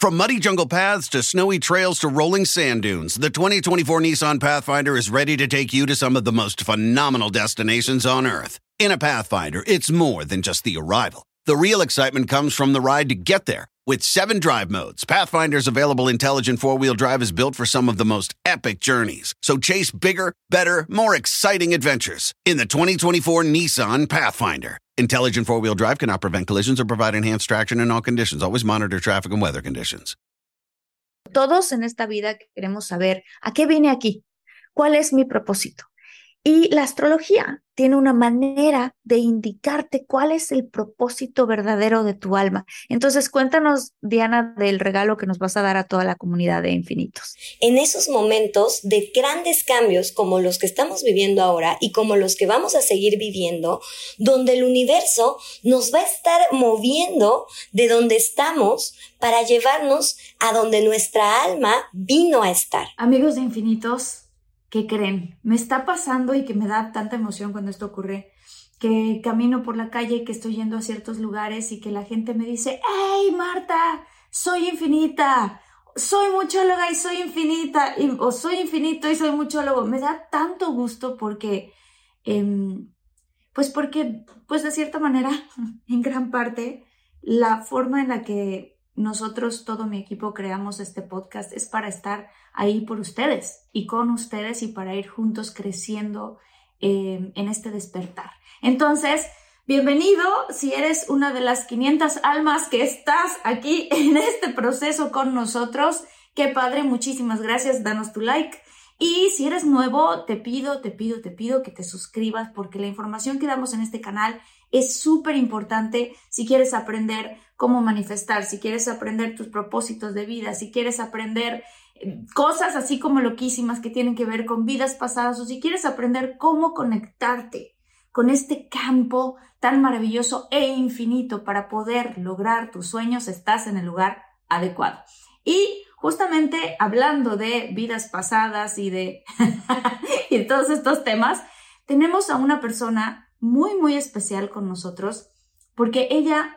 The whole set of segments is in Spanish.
From muddy jungle paths to snowy trails to rolling sand dunes, the 2024 Nissan Pathfinder is ready to take you to some of the most phenomenal destinations on Earth. In a Pathfinder, it's more than just the arrival. The real excitement comes from the ride to get there. With seven drive modes, Pathfinder's available intelligent four wheel drive is built for some of the most epic journeys. So chase bigger, better, more exciting adventures in the 2024 Nissan Pathfinder. Intelligent four wheel drive cannot prevent collisions or provide enhanced traction in all conditions. Always monitor traffic and weather conditions. Todos en esta vida queremos saber a qué vine aquí, cuál es mi propósito. Y la astrología tiene una manera de indicarte cuál es el propósito verdadero de tu alma. Entonces, cuéntanos, Diana, del regalo que nos vas a dar a toda la comunidad de infinitos. En esos momentos de grandes cambios como los que estamos viviendo ahora y como los que vamos a seguir viviendo, donde el universo nos va a estar moviendo de donde estamos para llevarnos a donde nuestra alma vino a estar. Amigos de infinitos, ¿qué creen? Me está pasando y que me da tanta emoción cuando esto ocurre, que camino por la calle, que estoy yendo a ciertos lugares y que la gente me dice, ¡Hey, Marta! Soy infinita, soy muchóloga y soy infinita, o soy infinito y soy muchólogo. Me da tanto gusto porque, em, pues porque, pues de cierta manera, en gran parte, la forma en la que nosotros, todo mi equipo, creamos este podcast es para estar ahí por ustedes y con ustedes y para ir juntos creciendo eh, en este despertar. Entonces, bienvenido si eres una de las 500 almas que estás aquí en este proceso con nosotros. Qué padre, muchísimas gracias, danos tu like. Y si eres nuevo, te pido, te pido, te pido que te suscribas porque la información que damos en este canal es súper importante si quieres aprender cómo manifestar, si quieres aprender tus propósitos de vida, si quieres aprender cosas así como loquísimas que tienen que ver con vidas pasadas o si quieres aprender cómo conectarte con este campo tan maravilloso e infinito para poder lograr tus sueños, estás en el lugar adecuado. Y justamente hablando de vidas pasadas y de, y todos estos temas, tenemos a una persona muy, muy especial con nosotros porque ella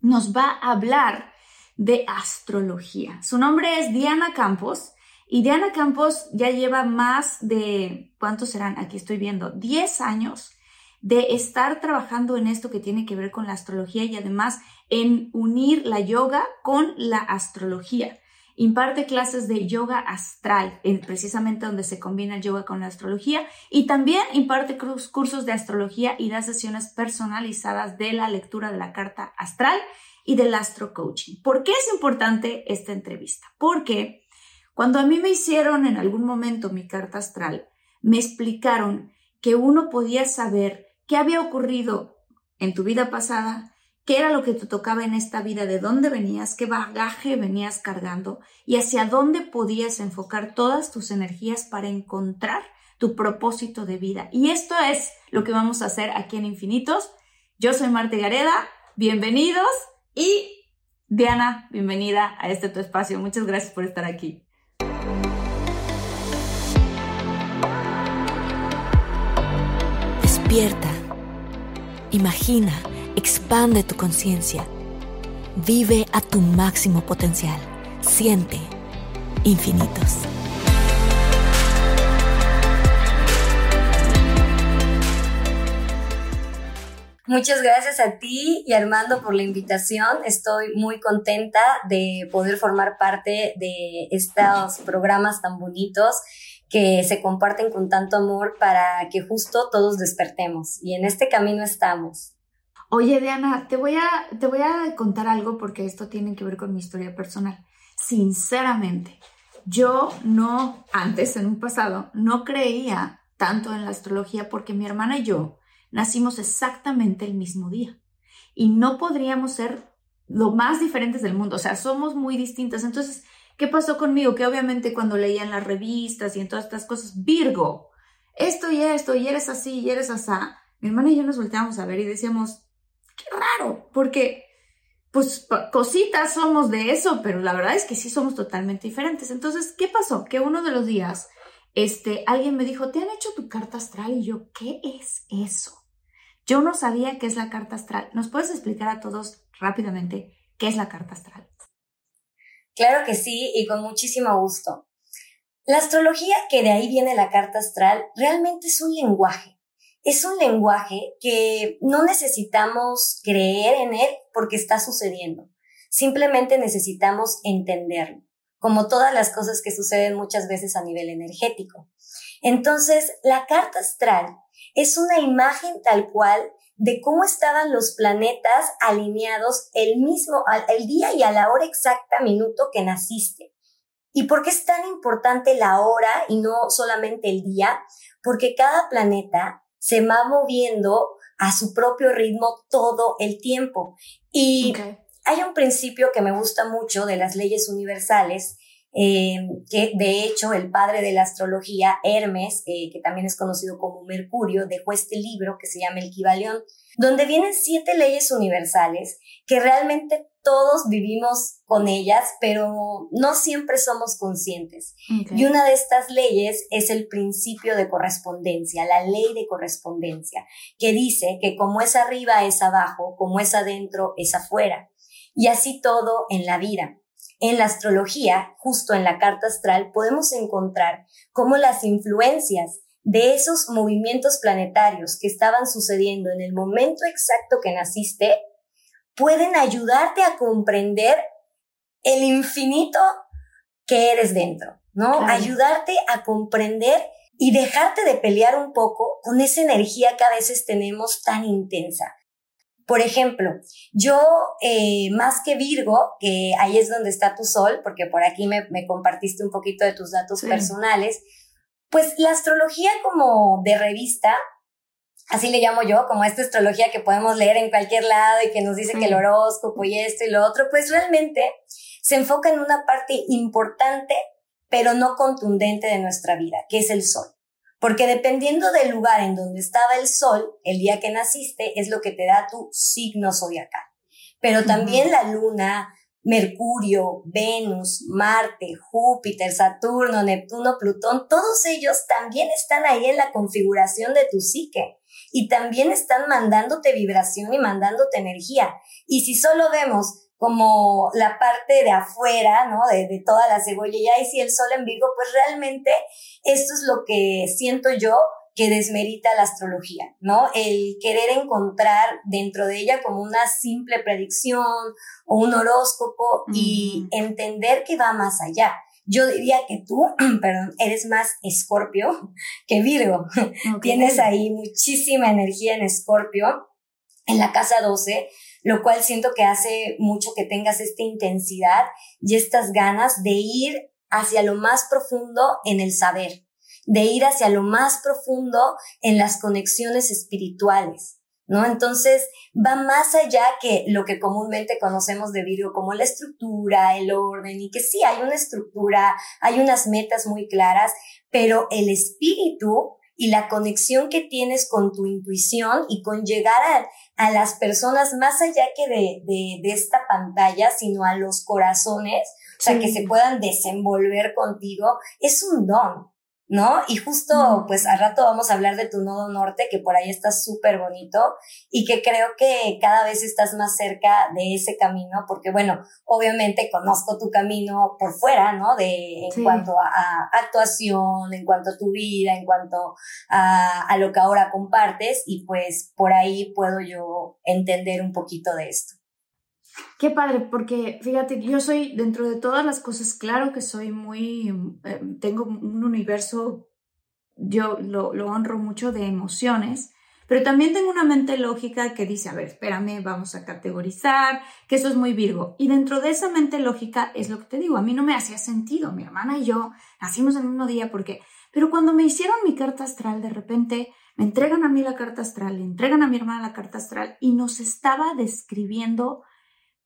nos va a hablar de astrología. Su nombre es Diana Campos y Diana Campos ya lleva más de, ¿cuántos serán? Aquí estoy viendo, 10 años de estar trabajando en esto que tiene que ver con la astrología y además en unir la yoga con la astrología. Imparte clases de yoga astral, precisamente donde se combina el yoga con la astrología, y también imparte cursos de astrología y da sesiones personalizadas de la lectura de la carta astral y del astro coaching. ¿Por qué es importante esta entrevista? Porque cuando a mí me hicieron en algún momento mi carta astral, me explicaron que uno podía saber qué había ocurrido en tu vida pasada, qué era lo que te tocaba en esta vida, de dónde venías, qué bagaje venías cargando y hacia dónde podías enfocar todas tus energías para encontrar tu propósito de vida. Y esto es lo que vamos a hacer aquí en Infinitos. Yo soy Marta Gareda, bienvenidos y Diana, bienvenida a este tu espacio. Muchas gracias por estar aquí. Despierta, imagina Expande tu conciencia. Vive a tu máximo potencial. Siente infinitos. Muchas gracias a ti y Armando por la invitación. Estoy muy contenta de poder formar parte de estos programas tan bonitos que se comparten con tanto amor para que justo todos despertemos. Y en este camino estamos. Oye, Diana, te voy, a, te voy a contar algo porque esto tiene que ver con mi historia personal. Sinceramente, yo no, antes, en un pasado, no creía tanto en la astrología porque mi hermana y yo nacimos exactamente el mismo día y no podríamos ser lo más diferentes del mundo, o sea, somos muy distintas. Entonces, ¿qué pasó conmigo? Que obviamente cuando leía en las revistas y en todas estas cosas, Virgo, esto y esto, y eres así, y eres así, mi hermana y yo nos volteamos a ver y decíamos, qué raro, porque pues cositas somos de eso, pero la verdad es que sí somos totalmente diferentes. Entonces, ¿qué pasó? Que uno de los días, este, alguien me dijo, ¿te han hecho tu carta astral? Y yo, ¿qué es eso? Yo no sabía qué es la carta astral. ¿Nos puedes explicar a todos rápidamente qué es la carta astral? Claro que sí, y con muchísimo gusto. La astrología, que de ahí viene la carta astral, realmente es un lenguaje. Es un lenguaje que no necesitamos creer en él porque está sucediendo. Simplemente necesitamos entenderlo, como todas las cosas que suceden muchas veces a nivel energético. Entonces, la carta astral es una imagen tal cual de cómo estaban los planetas alineados el mismo, el día y a la hora exacta, minuto que naciste. ¿Y por qué es tan importante la hora y no solamente el día? Porque cada planeta se va moviendo a su propio ritmo todo el tiempo. Y hay un principio que me gusta mucho de las leyes universales eh, que de hecho el padre de la astrología, Hermes, eh, que también es conocido como Mercurio, dejó este libro que se llama El Kibalión, donde vienen siete leyes universales que realmente todos vivimos con ellas, pero no siempre somos conscientes. Y una de estas leyes es el principio de correspondencia, la ley de correspondencia, que dice que como es arriba es abajo, como es adentro es afuera. Y así todo en la vida. En la astrología, justo en la carta astral, podemos encontrar cómo las influencias de esos movimientos planetarios que estaban sucediendo en el momento exacto que naciste pueden ayudarte a comprender el infinito que eres dentro, ¿no? Ayudarte a comprender y dejarte de pelear un poco con esa energía que a veces tenemos tan intensa. Por ejemplo, yo eh, más que Virgo, que ahí es donde está tu sol, porque por aquí me, compartiste un poquito de tus datos personales, pues la astrología como de revista, así le llamo yo, como esta astrología que podemos leer en cualquier lado y que nos dice que el horóscopo y esto y lo otro, pues realmente se enfoca en una parte importante, pero no contundente de nuestra vida, que es el sol. Porque dependiendo del lugar en donde estaba el sol, el día que naciste, es lo que te da tu signo zodiacal. Pero también la luna, Mercurio, Venus, Marte, Júpiter, Saturno, Neptuno, Plutón, todos ellos también están ahí en la configuración de tu psique y también están mandándote vibración y mandándote energía. Y si solo vemos como la parte de afuera, ¿no? De, de toda la cebolla. Y ahí si el sol en Virgo, pues realmente esto es lo que siento yo que desmerita la astrología, ¿no? El querer encontrar dentro de ella como una simple predicción o un horóscopo y entender que va más allá. Yo diría que tú, perdón, eres más escorpio que Virgo. Tienes ahí muchísima energía en escorpio, en la casa 12, lo cual siento que hace mucho que tengas esta intensidad y estas ganas de ir hacia lo más profundo en el saber, de ir hacia lo más profundo en las conexiones espirituales. ¿No? Entonces va más allá que lo que comúnmente conocemos de Virgo como la estructura, el orden y que sí hay una estructura, hay unas metas muy claras, pero el espíritu y la conexión que tienes con tu intuición y con llegar a, a las personas más allá que de, de, de, esta pantalla, sino a los corazones, o sea, que se puedan desenvolver contigo, es un don. ¿No? Y justo, pues al rato vamos a hablar de tu nodo norte, que por ahí está súper bonito y que creo que cada vez estás más cerca de ese camino, porque bueno, obviamente conozco tu camino por fuera, ¿no? De, en cuanto a, actuación, en cuanto a tu vida, en cuanto a, a lo que ahora compartes y pues por ahí puedo yo entender un poquito de esto. Qué padre, porque fíjate, yo soy dentro de todas las cosas, claro que soy muy, eh, tengo un universo, yo lo, lo, honro mucho de emociones, pero también tengo una mente lógica que dice, a ver, espérame, vamos a categorizar, que eso es muy Virgo. Y dentro de esa mente lógica es lo que te digo, a mí no me hacía sentido, mi hermana y yo nacimos el mismo día porque, pero cuando me hicieron mi carta astral, de repente me entregan a mí la carta astral, le entregan a mi hermana la carta astral y nos estaba describiendo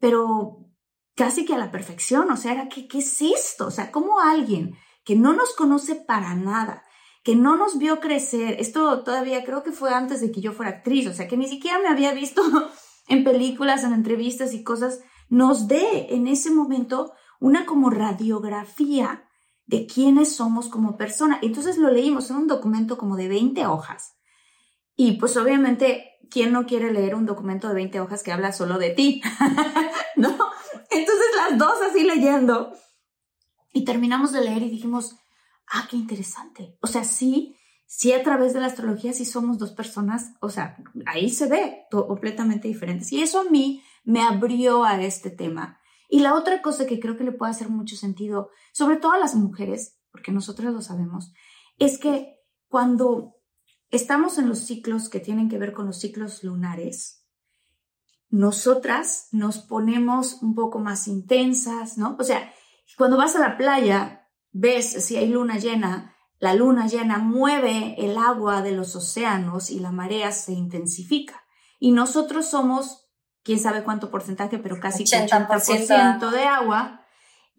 pero casi que a la perfección, o sea, era que, ¿qué es esto? O sea, ¿cómo alguien que no nos conoce para nada, que no nos vio crecer, esto todavía creo que fue antes de que yo fuera actriz, o sea, que ni siquiera me había visto en películas, en entrevistas y cosas, nos dé en ese momento una como radiografía de quiénes somos como persona. Entonces lo leímos en un documento como de 20 hojas. Y pues obviamente, ¿quién no quiere leer un documento de 20 hojas que habla solo de ti? ¿No? Entonces las dos así leyendo. Y terminamos de leer y dijimos, ah, qué interesante. O sea, sí, sí a través de la astrología sí somos dos personas, o sea, ahí se ve completamente diferentes. Y eso a mí me abrió a este tema. Y la otra cosa que creo que le puede hacer mucho sentido, sobre todo a las mujeres, porque nosotras lo sabemos, es que cuando estamos en los ciclos que tienen que ver con los ciclos lunares, nosotras nos ponemos un poco más intensas, ¿no? O sea, cuando vas a la playa, ves si hay luna llena, la luna llena mueve el agua de los océanos y la marea se intensifica. Y nosotros somos quién sabe cuánto porcentaje, pero casi 80%, 80 de agua.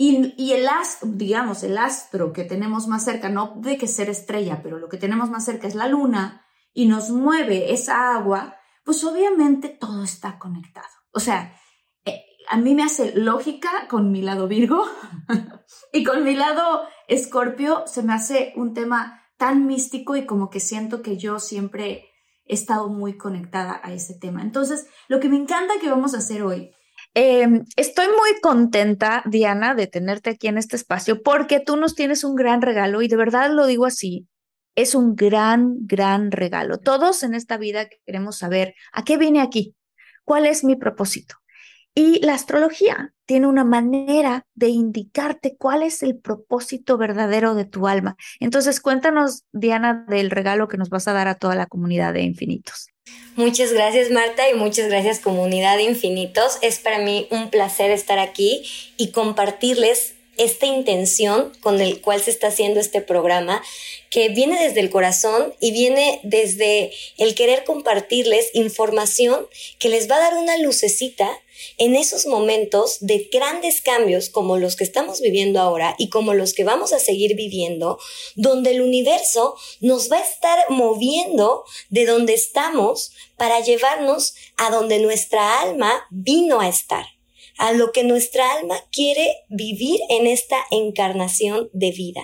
Y, el astro, digamos, el astro que tenemos más cerca, no de que ser estrella, pero lo que tenemos más cerca es la luna y nos mueve esa agua, pues obviamente todo está conectado. O sea, eh, a mí me hace lógica con mi lado Virgo y con mi lado Escorpio se me hace un tema tan místico y como que siento que yo siempre he estado muy conectada a ese tema. Entonces, lo que me encanta que vamos a hacer hoy. Em, estoy muy contenta, Diana, de tenerte aquí en este espacio porque tú nos tienes un gran regalo y de verdad lo digo así. Es un gran, gran regalo. Todos en esta vida queremos saber a qué vine aquí, cuál es mi propósito. Y la astrología tiene una manera de indicarte cuál es el propósito verdadero de tu alma. Entonces, cuéntanos, Diana, del regalo que nos vas a dar a toda la comunidad de infinitos. Muchas gracias, Marta, y muchas gracias, comunidad de infinitos. Es para mí un placer estar aquí y compartirles esta intención con el cual se está haciendo este programa, que viene desde el corazón y viene desde el querer compartirles información que les va a dar una lucecita en esos momentos de grandes cambios como los que estamos viviendo ahora y como los que vamos a seguir viviendo, donde el universo nos va a estar moviendo de donde estamos para llevarnos a donde nuestra alma vino a estar a lo que nuestra alma quiere vivir en esta encarnación de vida.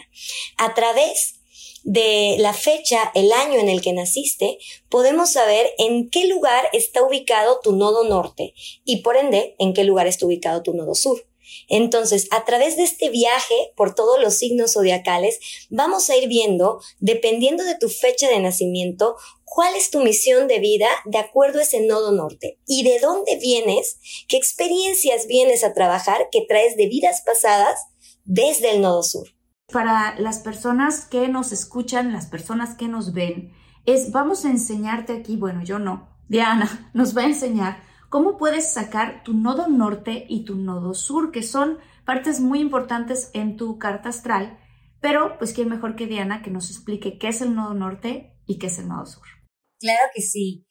A través de la fecha, el año en el que naciste, podemos saber en qué lugar está ubicado tu nodo norte y por ende en qué lugar está ubicado tu nodo sur. Entonces, a través de este viaje por todos los signos zodiacales, vamos a ir viendo, dependiendo de tu fecha de nacimiento, cuál es tu misión de vida de acuerdo a ese nodo norte y de dónde vienes, qué experiencias vienes a trabajar que traes de vidas pasadas desde el nodo sur para las personas que nos escuchan, las personas que nos ven, es vamos a enseñarte aquí, bueno, yo no, Diana nos va a enseñar cómo puedes sacar tu nodo norte y tu nodo sur, que son partes muy importantes en tu carta astral, pero pues quién mejor que Diana que nos explique qué es el nodo norte y qué es el nodo sur. Claro que sí.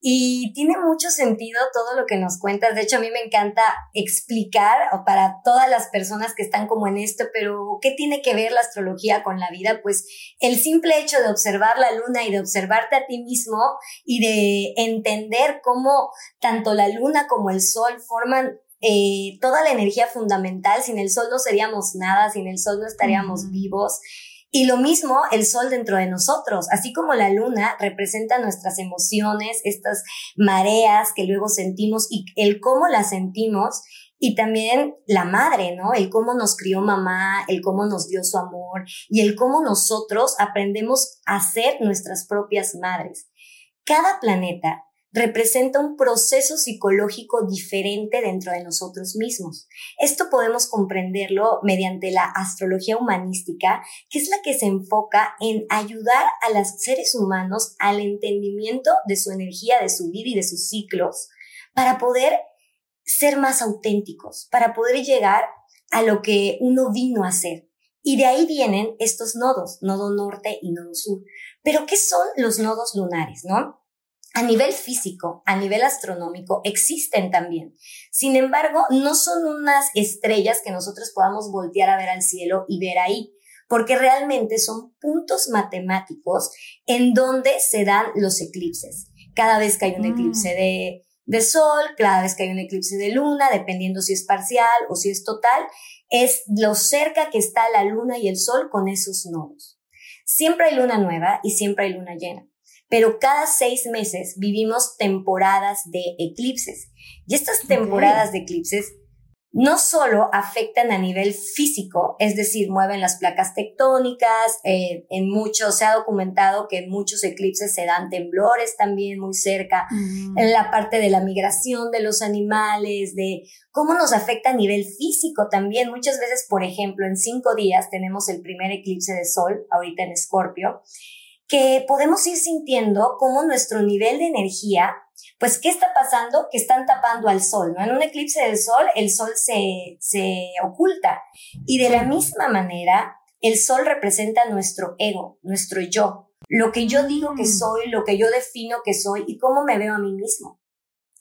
Y tiene mucho sentido todo lo que nos cuentas. De hecho, a mí me encanta explicar para todas las personas que están como en esto, pero ¿qué tiene que ver la astrología con la vida? Pues el simple hecho de observar la luna y de observarte a ti mismo y de entender cómo tanto la luna como el sol forman eh, toda la energía fundamental. Sin el sol no seríamos nada, sin el sol no estaríamos vivos. Y lo mismo el sol dentro de nosotros, así como la luna representa nuestras emociones, estas mareas que luego sentimos y el cómo las sentimos, y también la madre, ¿no? El cómo nos crió mamá, el cómo nos dio su amor y el cómo nosotros aprendemos a ser nuestras propias madres. Cada planeta representa un proceso psicológico diferente dentro de nosotros mismos. Esto podemos comprenderlo mediante la astrología humanística, que es la que se enfoca en ayudar a los seres humanos al entendimiento de su energía, de su vida y de sus ciclos, para poder ser más auténticos, para poder llegar a lo que uno vino a ser. Y de ahí vienen estos nodos, nodo norte y nodo sur. Pero ¿qué son los nodos lunares, no? A nivel físico, a nivel astronómico, existen también. Sin embargo, no son unas estrellas que nosotros podamos voltear a ver al cielo y ver ahí, porque realmente son puntos matemáticos en donde se dan los eclipses. Cada vez que hay un mm. eclipse de, de sol, cada vez que hay un eclipse de luna, dependiendo si es parcial o si es total, es lo cerca que está la luna y el sol con esos nodos. Siempre hay luna nueva y siempre hay luna llena pero cada seis meses vivimos temporadas de eclipses. Y estas temporadas de eclipses no solo afectan a nivel físico, es decir, mueven las placas tectónicas, eh, en muchos, se ha documentado que en muchos eclipses se dan temblores también muy cerca, mm. en la parte de la migración de los animales, de cómo nos afecta a nivel físico también. Muchas veces, por ejemplo, en cinco días tenemos el primer eclipse de sol, ahorita en Escorpio, que podemos ir sintiendo cómo nuestro nivel de energía, pues, ¿qué está pasando? Que están tapando al sol, ¿no? En un eclipse del sol, el sol se, se oculta. Y de la misma manera, el sol representa nuestro ego, nuestro yo, lo que yo digo que mm. soy, lo que yo defino que soy y cómo me veo a mí mismo.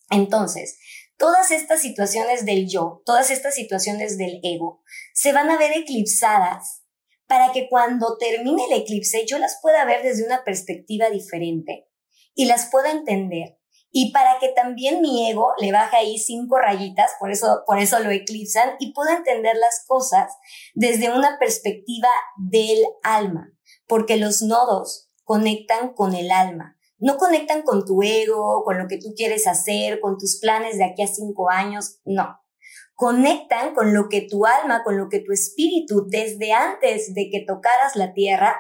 Entonces, todas estas situaciones del yo, todas estas situaciones del ego, se van a ver eclipsadas para que cuando termine el eclipse yo las pueda ver desde una perspectiva diferente y las pueda entender. Y para que también mi ego le baje ahí cinco rayitas, por eso, por eso lo eclipsan, y pueda entender las cosas desde una perspectiva del alma, porque los nodos conectan con el alma, no conectan con tu ego, con lo que tú quieres hacer, con tus planes de aquí a cinco años, no conectan con lo que tu alma, con lo que tu espíritu desde antes de que tocaras la tierra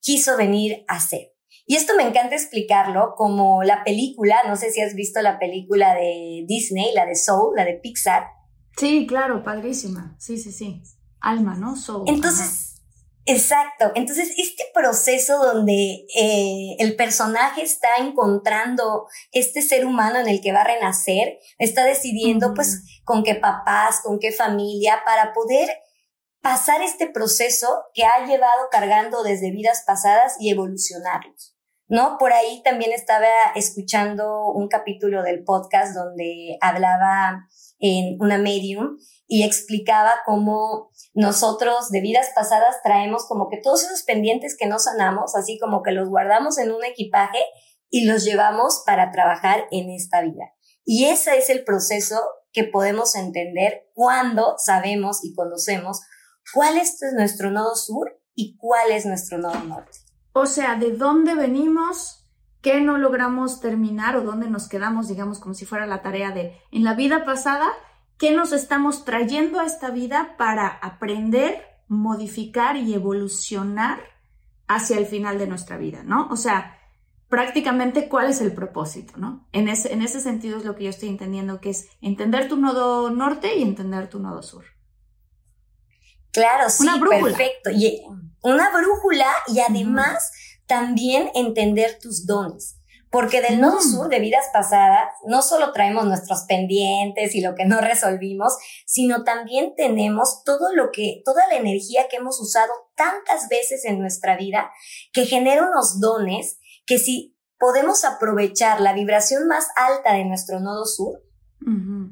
quiso venir a hacer. Y esto me encanta explicarlo como la película, no sé si has visto la película de Disney, la de Soul, la de Pixar. Sí, claro, padrísima. Sí, sí, sí. Alma, ¿no? Soul. Entonces, Exacto. Entonces, este proceso donde eh, el personaje está encontrando este ser humano en el que va a renacer, está decidiendo pues con qué papás, con qué familia, para poder pasar este proceso que ha llevado cargando desde vidas pasadas y evolucionarlos. ¿No? Por ahí también estaba escuchando un capítulo del podcast donde hablaba en una medium y explicaba cómo nosotros de vidas pasadas traemos como que todos esos pendientes que no sanamos, así como que los guardamos en un equipaje y los llevamos para trabajar en esta vida. Y ese es el proceso que podemos entender cuando sabemos y conocemos cuál es nuestro nodo sur y cuál es nuestro nodo norte. O sea, de dónde venimos, qué no logramos terminar o dónde nos quedamos, digamos, como si fuera la tarea de en la vida pasada qué nos estamos trayendo a esta vida para aprender, modificar y evolucionar hacia el final de nuestra vida, ¿no? O sea, prácticamente cuál es el propósito, ¿no? En ese, en ese sentido es lo que yo estoy entendiendo, que es entender tu nodo norte y entender tu nodo sur. Claro, sí, una perfecto. Y una brújula y además también entender tus dones. Porque del nodo sur de vidas pasadas no solo traemos nuestros pendientes y lo que no resolvimos, sino también tenemos todo lo que, toda la energía que hemos usado tantas veces en nuestra vida que genera unos dones que si podemos aprovechar la vibración más alta de nuestro nodo sur,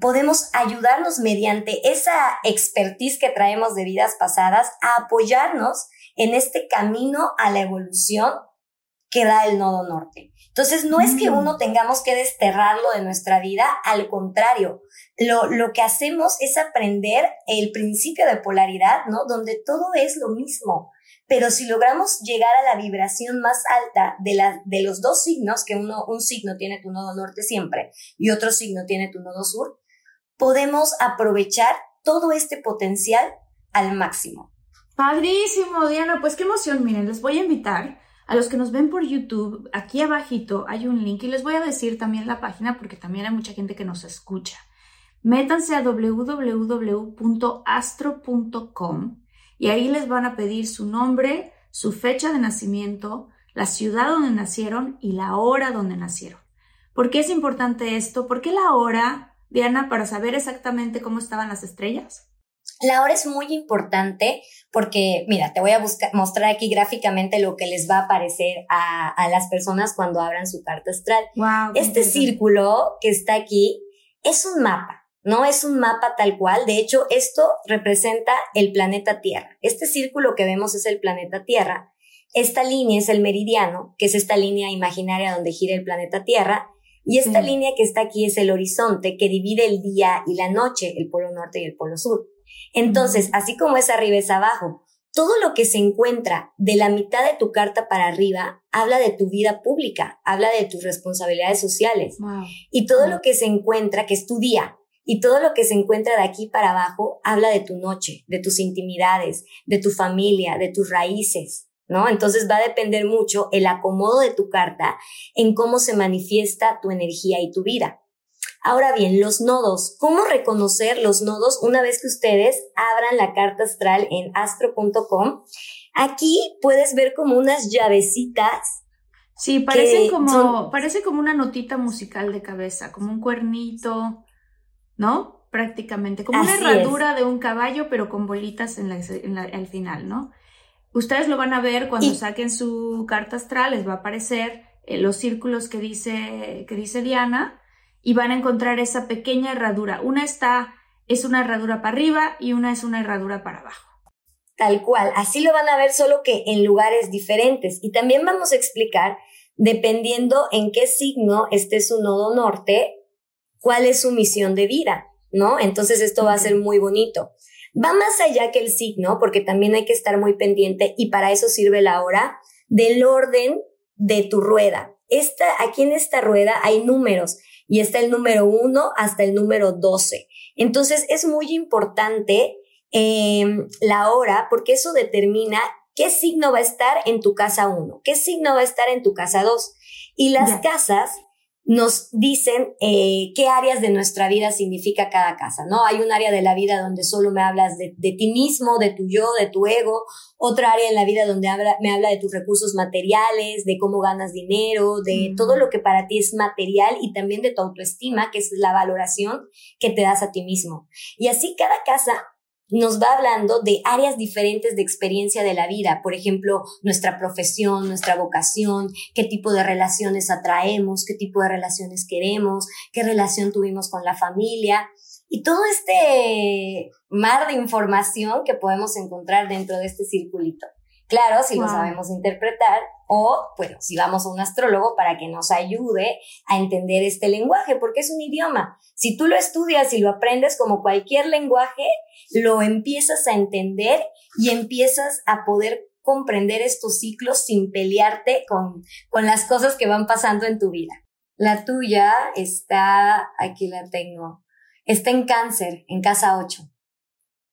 podemos ayudarnos mediante esa expertise que traemos de vidas pasadas a apoyarnos en este camino a la evolución que da el nodo norte. Entonces, no es que uno tengamos que desterrarlo de nuestra vida, al contrario, lo, lo que hacemos es aprender el principio de polaridad, ¿no? Donde todo es lo mismo. Pero si logramos llegar a la vibración más alta de, la, de los dos signos, que uno, un signo tiene tu nodo norte siempre y otro signo tiene tu nodo sur, podemos aprovechar todo este potencial al máximo. Padrísimo, Diana. Pues qué emoción. Miren, les voy a invitar a los que nos ven por YouTube, aquí abajito hay un link y les voy a decir también la página porque también hay mucha gente que nos escucha. Métanse a www.astro.com y ahí les van a pedir su nombre, su fecha de nacimiento, la ciudad donde nacieron y la hora donde nacieron. ¿Por qué es importante esto? ¿Por qué la hora, Diana, para saber exactamente cómo estaban las estrellas? La hora es muy importante porque, mira, te voy a buscar, mostrar aquí gráficamente lo que les va a aparecer a, a las personas cuando abran su carta astral. Wow, este círculo que está aquí es un mapa, no es un mapa tal cual. De hecho, esto representa el planeta Tierra. Este círculo que vemos es el planeta Tierra. Esta línea es el meridiano, que es esta línea imaginaria donde gira el planeta Tierra. Y esta línea que está aquí es el horizonte que divide el día y la noche, el polo norte y el polo sur. Entonces, así como es arriba es abajo, todo lo que se encuentra de la mitad de tu carta para arriba habla de tu vida pública, habla de tus responsabilidades sociales. Y todo lo que se encuentra, que es tu día, y todo lo que se encuentra de aquí para abajo habla de tu noche, de tus intimidades, de tu familia, de tus raíces. ¿no? Entonces va a depender mucho el acomodo de tu carta en cómo se manifiesta tu energía y tu vida. Ahora bien, los nodos. ¿Cómo reconocer los nodos una vez que ustedes abran la carta astral en astro.com? Aquí puedes ver como unas llavecitas. Sí, parecen como, parece como una notita musical de cabeza, como un cuernito, ¿no? Prácticamente, como una herradura de un caballo, pero con bolitas en la, al final, ¿no? Ustedes lo van a ver cuando saquen su carta astral, les va a aparecer eh, los círculos que dice, que dice Diana y van a encontrar esa pequeña herradura. Una está, es una herradura para arriba y una es una herradura para abajo. Tal cual, así lo van a ver solo que en lugares diferentes. Y también vamos a explicar, dependiendo en qué signo esté su nodo norte, cuál es su misión de vida, ¿no? Entonces esto va a ser muy bonito. Va más allá que el signo, porque también hay que estar muy pendiente y para eso sirve la hora del orden de tu rueda. Esta, aquí en esta rueda hay números y está el número uno hasta el número 12. Entonces es muy importante em, la hora porque eso determina qué signo va a estar en tu casa 1, qué signo va a estar en tu casa 2. Y las casas nos dicen eh, qué áreas de nuestra vida significa cada casa, ¿no? Hay un área de la vida donde solo me hablas de, de ti mismo, de tu yo, de tu ego, otra área en la vida donde habla, me habla de tus recursos materiales, de cómo ganas dinero, de mm. todo lo que para ti es material y también de tu autoestima, que es la valoración que te das a ti mismo. Y así cada casa nos va hablando de áreas diferentes de experiencia de la vida, por ejemplo, nuestra profesión, nuestra vocación, qué tipo de relaciones atraemos, qué tipo de relaciones queremos, qué relación tuvimos con la familia y todo este mar de información que podemos encontrar dentro de este circulito. Claro, si lo sabemos interpretar o, bueno, si vamos a un astrólogo para que nos ayude a entender este lenguaje, porque es un idioma. Si tú lo estudias y lo aprendes como cualquier lenguaje, lo empiezas a entender y empiezas a poder comprender estos ciclos sin pelearte con, con las cosas que van pasando en tu vida. La tuya está, aquí la tengo, está en cáncer, en casa 8.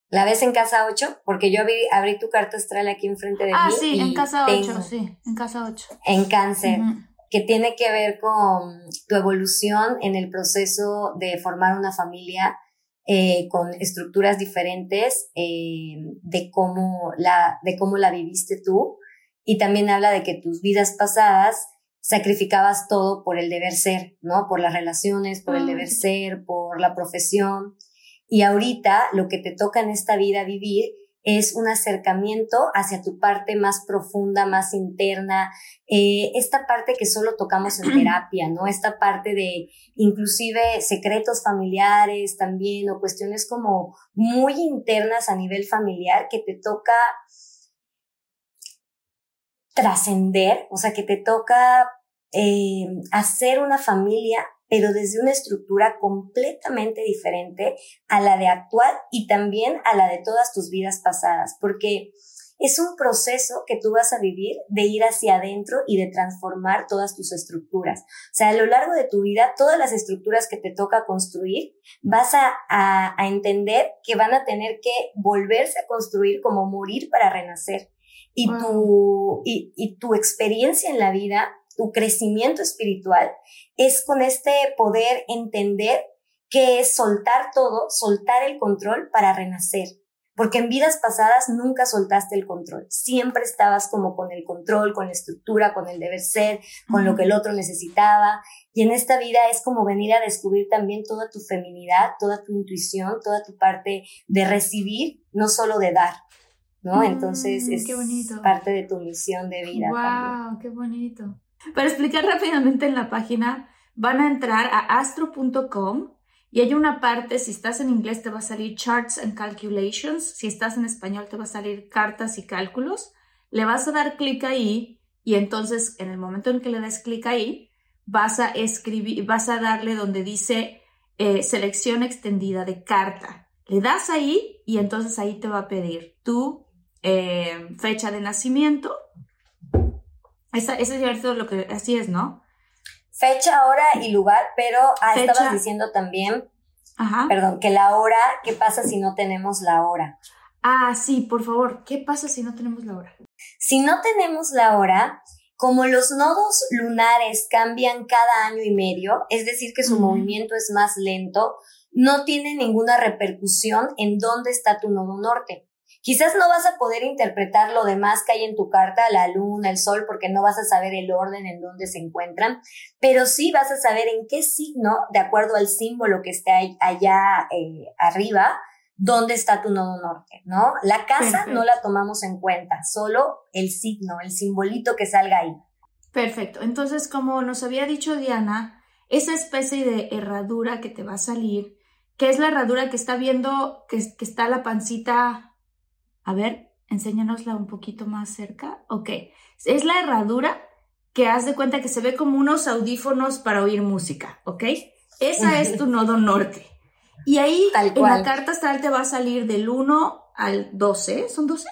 ¿La ves en casa 8? Porque yo abrí, tu carta astral aquí enfrente de ah, mí. Ah, sí, en casa 8, sí, en casa 8. En cáncer, que tiene que ver con tu evolución en el proceso de formar una familia eh, con estructuras diferentes eh, de, cómo la, de cómo la viviste tú. Y también habla de que tus vidas pasadas sacrificabas todo por el deber ser, ¿no? Por las relaciones, por el deber ser, por la profesión. Y ahorita lo que te toca en esta vida vivir es un acercamiento hacia tu parte más profunda, más interna, eh, esta parte que solo tocamos en terapia, ¿no? Esta parte de inclusive secretos familiares también o cuestiones como muy internas a nivel familiar que te toca trascender, o sea, que te toca eh, hacer una familia pero desde una estructura completamente diferente a la de actual y también a la de todas tus vidas pasadas, porque es un proceso que tú vas a vivir de ir hacia adentro y de transformar todas tus estructuras. O sea, a lo largo de tu vida, todas las estructuras que te toca construir, vas a, a, entender que van a tener que volverse a construir como morir para renacer. Y, tu, y, y tu experiencia en la vida tu crecimiento espiritual es con este poder entender que es soltar todo, soltar el control para renacer, porque en vidas pasadas nunca soltaste el control, siempre estabas como con el control, con la estructura, con el deber ser, con lo que el otro necesitaba. Y en esta vida es como venir a descubrir también toda tu feminidad, toda tu intuición, toda tu parte de recibir, no solo de dar. ¿No? Mm, Entonces es parte de tu misión de vida. ¡Wow! ¡Qué bonito! Para explicar rápidamente en la página, van a entrar a astro.com y hay una parte, si estás en inglés te va a salir Charts and Calculations, si estás en español te va a salir Cartas y Cálculos. Le vas a dar clic ahí y entonces en el momento en que le des clic ahí, vas a escribir, vas a darle donde dice eh, selección extendida de carta. Le das ahí y entonces ahí te va a pedir tu eh, fecha de nacimiento. Esa, ese es cierto lo que así es, ¿no? fecha, hora y lugar, pero ah, estabas diciendo también, perdón, que la hora, ¿qué pasa si no tenemos la hora? Ah, sí, por favor, ¿qué pasa si no tenemos la hora? Si no tenemos la hora, como los nodos lunares cambian cada año y medio, es decir, que su movimiento es más lento, no tiene ninguna repercusión en dónde está tu nodo norte. Quizás no vas a poder interpretar lo demás que hay en tu carta, la luna, el sol, porque no vas a saber el orden en donde se encuentran, pero sí vas a saber en qué signo, de acuerdo al símbolo que esté allá eh, arriba, dónde está tu nodo norte, ¿no? La casa no la tomamos en cuenta, solo el signo, el simbolito que salga ahí. Perfecto. Entonces, como nos había dicho Diana, esa especie de herradura que te va a salir, que es la herradura que está viendo que, que está la pancita a ver, enséñanosla un poquito más cerca. Ok, es la herradura que haz de cuenta que se ve como unos audífonos para oír música, ¿ok? Esa es tu nodo norte. Y ahí en la carta astral te va a salir del 1 al 12, ¿son 12?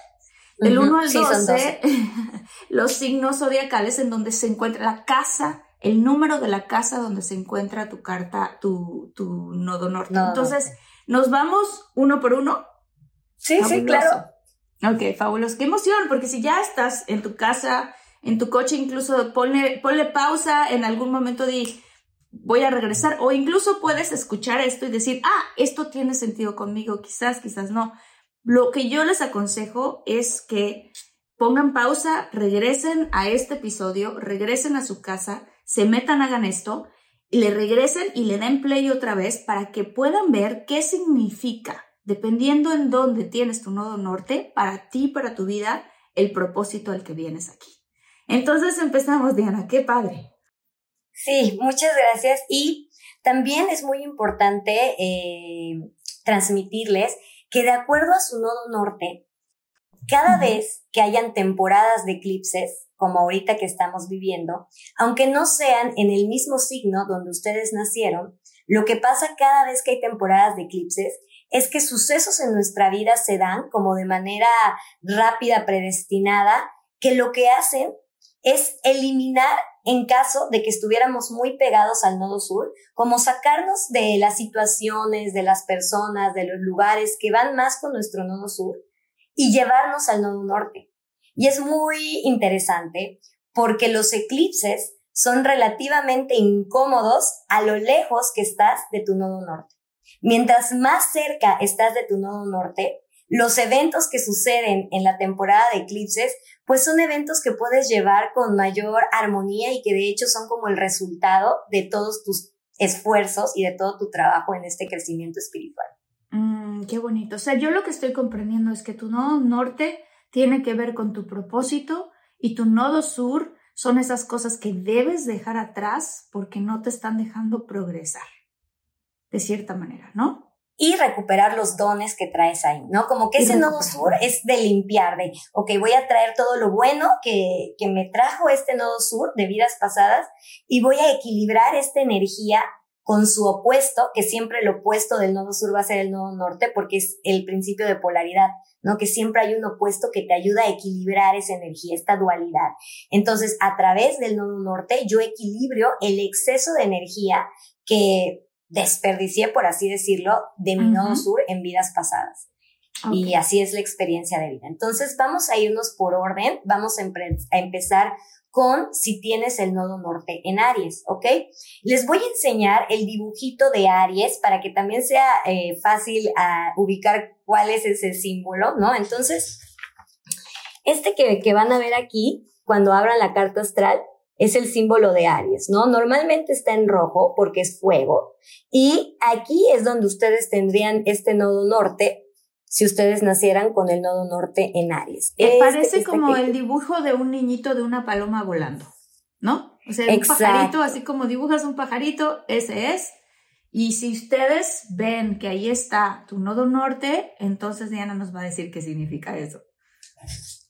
Del 1 al 12, los signos zodiacales en donde se encuentra la casa, el número de la casa donde se encuentra tu carta, tu, tu nodo norte. Entonces, nos vamos uno por uno. Sí, sí, claro. Ok, fabuloso. Qué emoción, porque si ya estás en tu casa, en tu coche, incluso ponle, pausa en algún momento de voy a regresar o incluso puedes escuchar esto y decir, ah, esto tiene sentido conmigo, quizás, quizás no. Lo que yo les aconsejo es que pongan pausa, regresen a este episodio, regresen a su casa, se metan, hagan esto, y le regresen y le den play otra vez para que puedan ver qué significa dependiendo en dónde tienes tu nodo norte, para ti, para tu vida, el propósito al que vienes aquí. Entonces empezamos, Diana, qué padre. Sí, muchas gracias. Y también es muy importante eh, transmitirles que de acuerdo a su nodo norte, cada vez que hayan temporadas de eclipses, como ahorita que estamos viviendo, aunque no sean en el mismo signo donde ustedes nacieron, lo que pasa cada vez que hay temporadas de eclipses es que sucesos en nuestra vida se dan como de manera rápida, predestinada, que lo que hacen es eliminar en caso de que estuviéramos muy pegados al nodo sur, como sacarnos de las situaciones, de las personas, de los lugares que van más con nuestro nodo sur y llevarnos al nodo norte. Y es muy interesante porque los eclipses son relativamente incómodos a lo lejos que estás de tu nodo norte. Mientras más cerca estás de tu nodo norte, los eventos que suceden en la temporada de eclipses, pues son eventos que puedes llevar con mayor armonía y que de hecho son como el resultado de todos tus esfuerzos y de todo tu trabajo en este crecimiento espiritual. Mm, qué bonito. O sea, yo lo que estoy comprendiendo es que tu nodo norte tiene que ver con tu propósito y tu nodo sur son esas cosas que debes dejar atrás porque no te están dejando progresar de cierta manera, ¿no? y recuperar los dones que traes ahí, ¿no? Como que ese nodo sur es de limpiar, de, ok, voy a traer todo lo bueno que, que me trajo este nodo sur de vidas pasadas y voy a equilibrar esta energía con su opuesto, que siempre el opuesto del nodo sur va a ser el nodo norte porque es el principio de polaridad, ¿no? Que siempre hay un opuesto que te ayuda a equilibrar esa energía, esta dualidad. Entonces, a través del nodo norte, yo equilibrio el exceso de energía que desperdicié, por así decirlo, de mi nodo sur en vidas pasadas. Y así es la experiencia de vida. Entonces, vamos a irnos por orden, vamos a, empezar con si tienes el nodo norte en Aries, ¿ok? Les voy a enseñar el dibujito de Aries para que también sea eh, fácil a ubicar cuál es ese símbolo, ¿no? Entonces, este que, que van a ver aquí, cuando abran la carta astral, es el símbolo de Aries, ¿no? Normalmente está en rojo porque es fuego. Y aquí es donde ustedes tendrían este nodo norte si ustedes nacieran con el nodo norte en Aries. Me parece este como el dibujo de un niñito de una paloma volando, ¿no? O sea, un pajarito, así como dibujas un pajarito, ese es. Y si ustedes ven que ahí está tu nodo norte, entonces Diana nos va a decir qué significa eso.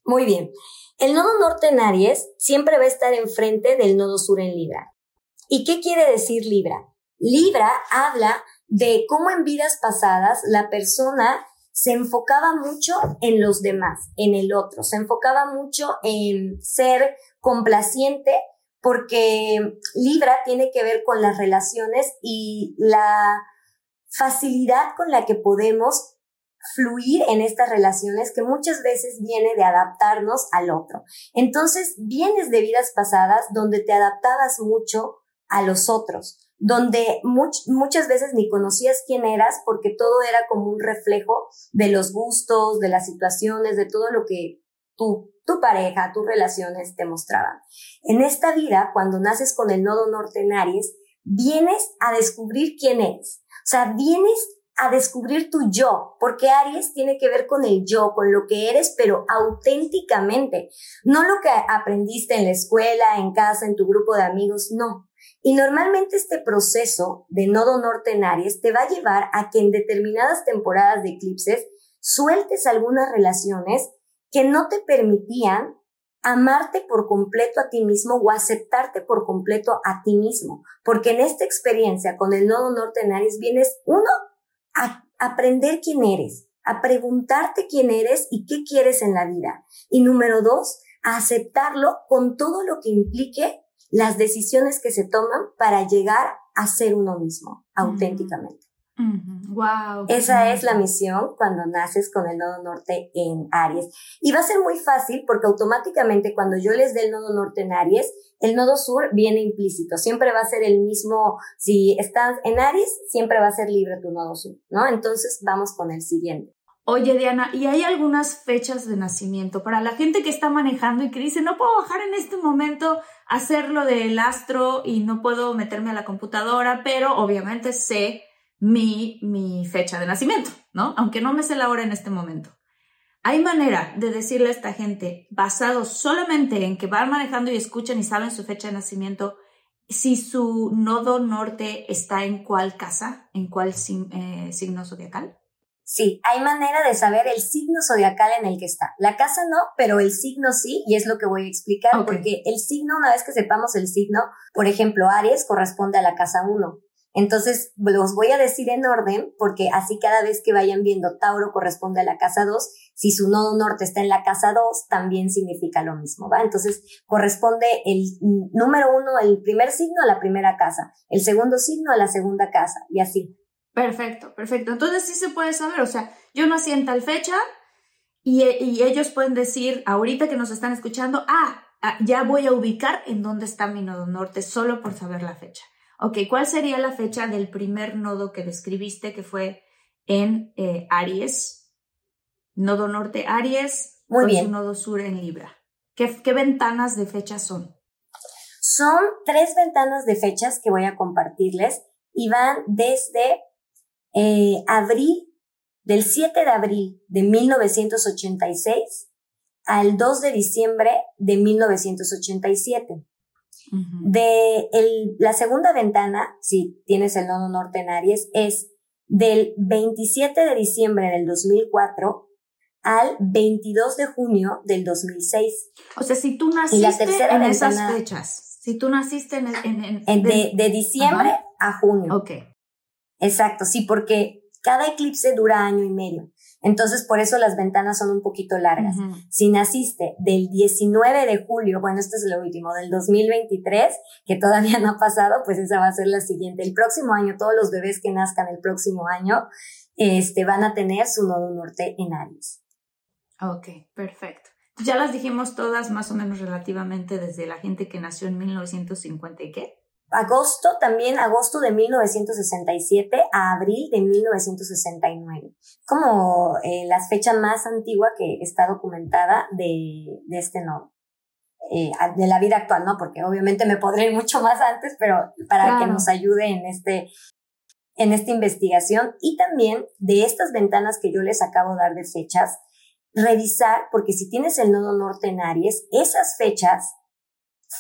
Muy bien. El nodo norte en Aries siempre va a estar enfrente del nodo sur en Libra. ¿Y qué quiere decir Libra? Libra habla de cómo en vidas pasadas la persona se enfocaba mucho en los demás, en el otro, se enfocaba mucho en ser complaciente porque Libra tiene que ver con las relaciones y la facilidad con la que podemos fluir en estas relaciones que muchas veces viene de adaptarnos al otro. Entonces, vienes de vidas pasadas donde te adaptabas mucho a los otros, donde muchas veces ni conocías quién eras porque todo era como un reflejo de los gustos, de las situaciones, de todo lo que tu, tu pareja, tus relaciones te mostraban. En esta vida, cuando naces con el nodo norte en Aries, vienes a descubrir quién eres. O sea, vienes a descubrir tu yo, porque Aries tiene que ver con el yo, con lo que eres, pero auténticamente, no lo que aprendiste en la escuela, en casa, en tu grupo de amigos, no. Y normalmente este proceso de nodo norte en Aries te va a llevar a que en determinadas temporadas de eclipses sueltes algunas relaciones que no te permitían amarte por completo a ti mismo o aceptarte por completo a ti mismo. Porque en esta experiencia con el nodo norte en Aries vienes, uno, a aprender quién eres, a preguntarte quién eres y qué quieres en la vida. Y número dos, a aceptarlo con todo lo que implique las decisiones que se toman para llegar a ser uno mismo auténticamente. Wow. Esa es la misión cuando naces con el nodo norte en Aries. Y va a ser muy fácil porque automáticamente cuando yo les dé el nodo norte en Aries, el nodo sur viene implícito. Siempre va a ser el mismo. Si estás en Aries, siempre va a ser libre tu nodo sur, ¿no? Entonces vamos con el siguiente. Oye, Diana, ¿y hay algunas fechas de nacimiento para la gente que está manejando y que dice, no puedo bajar en este momento, hacer lo del astro y no puedo meterme a la computadora, pero obviamente sé mi, mi fecha de nacimiento, ¿no? Aunque no me sé la hora en este momento. Hay manera de decirle a esta gente, basado solamente en que van manejando y escuchan y saben su fecha de nacimiento, si su nodo norte está en cuál casa, en cuál eh, signo zodiacal. Sí, hay manera de saber el signo zodiacal en el que está. La casa no, pero el signo sí, y es lo que voy a explicar, porque el signo, una vez que sepamos el signo, por ejemplo, Aries corresponde a la casa 1. Entonces, los voy a decir en orden, porque así cada vez que vayan viendo Tauro corresponde a la casa 2, si su nodo norte está en la casa 2, también significa lo mismo, ¿va? Entonces, corresponde el número uno, el primer signo a la primera casa, el segundo signo a la segunda casa, y así. Perfecto, perfecto. Entonces sí se puede saber, o sea, yo nací en tal fecha y, ellos pueden decir, ahorita que nos están escuchando, ah, ah, ya voy a ubicar en dónde está mi nodo norte solo por saber la fecha. Ok, ¿cuál sería la fecha del primer nodo que describiste que fue en eh, Aries? Nodo norte Aries, Muy bien. su nodo sur en Libra. ¿Qué, ¿Qué ventanas de fechas son? Son tres ventanas de fechas que voy a compartirles y van desde eh, abril, del 7 de abril de 1986 al 2 de diciembre de 1987. De el, la segunda ventana, si tienes el nodo norte en Aries, es del 27 de diciembre del 2004 al 22 de junio del 2006. O sea, si tú naciste en esas fechas, si tú naciste en... en, en de, de, diciembre a junio. Ok. Exacto, sí, porque cada eclipse dura año y medio. Entonces, por eso las ventanas son un poquito largas. Si naciste del 19 de julio, bueno, este es el último, del 2023, que todavía no ha pasado, pues esa va a ser la siguiente. El próximo año, todos los bebés que nazcan el próximo año, este, van a tener su nodo norte en Aries. Ok, perfecto. Ya las dijimos todas más o menos relativamente desde la gente que nació en 1950 y qué. Agosto, también agosto de 1967 a abril de 1969. Como eh, la fecha más antigua que está documentada de, de este nodo. Eh, de la vida actual, ¿no? Porque obviamente me podré ir mucho más antes, pero para que nos ayude en este, en esta investigación y también de estas ventanas que yo les acabo de dar de fechas, revisar, porque si tienes el nodo norte en Aries, esas fechas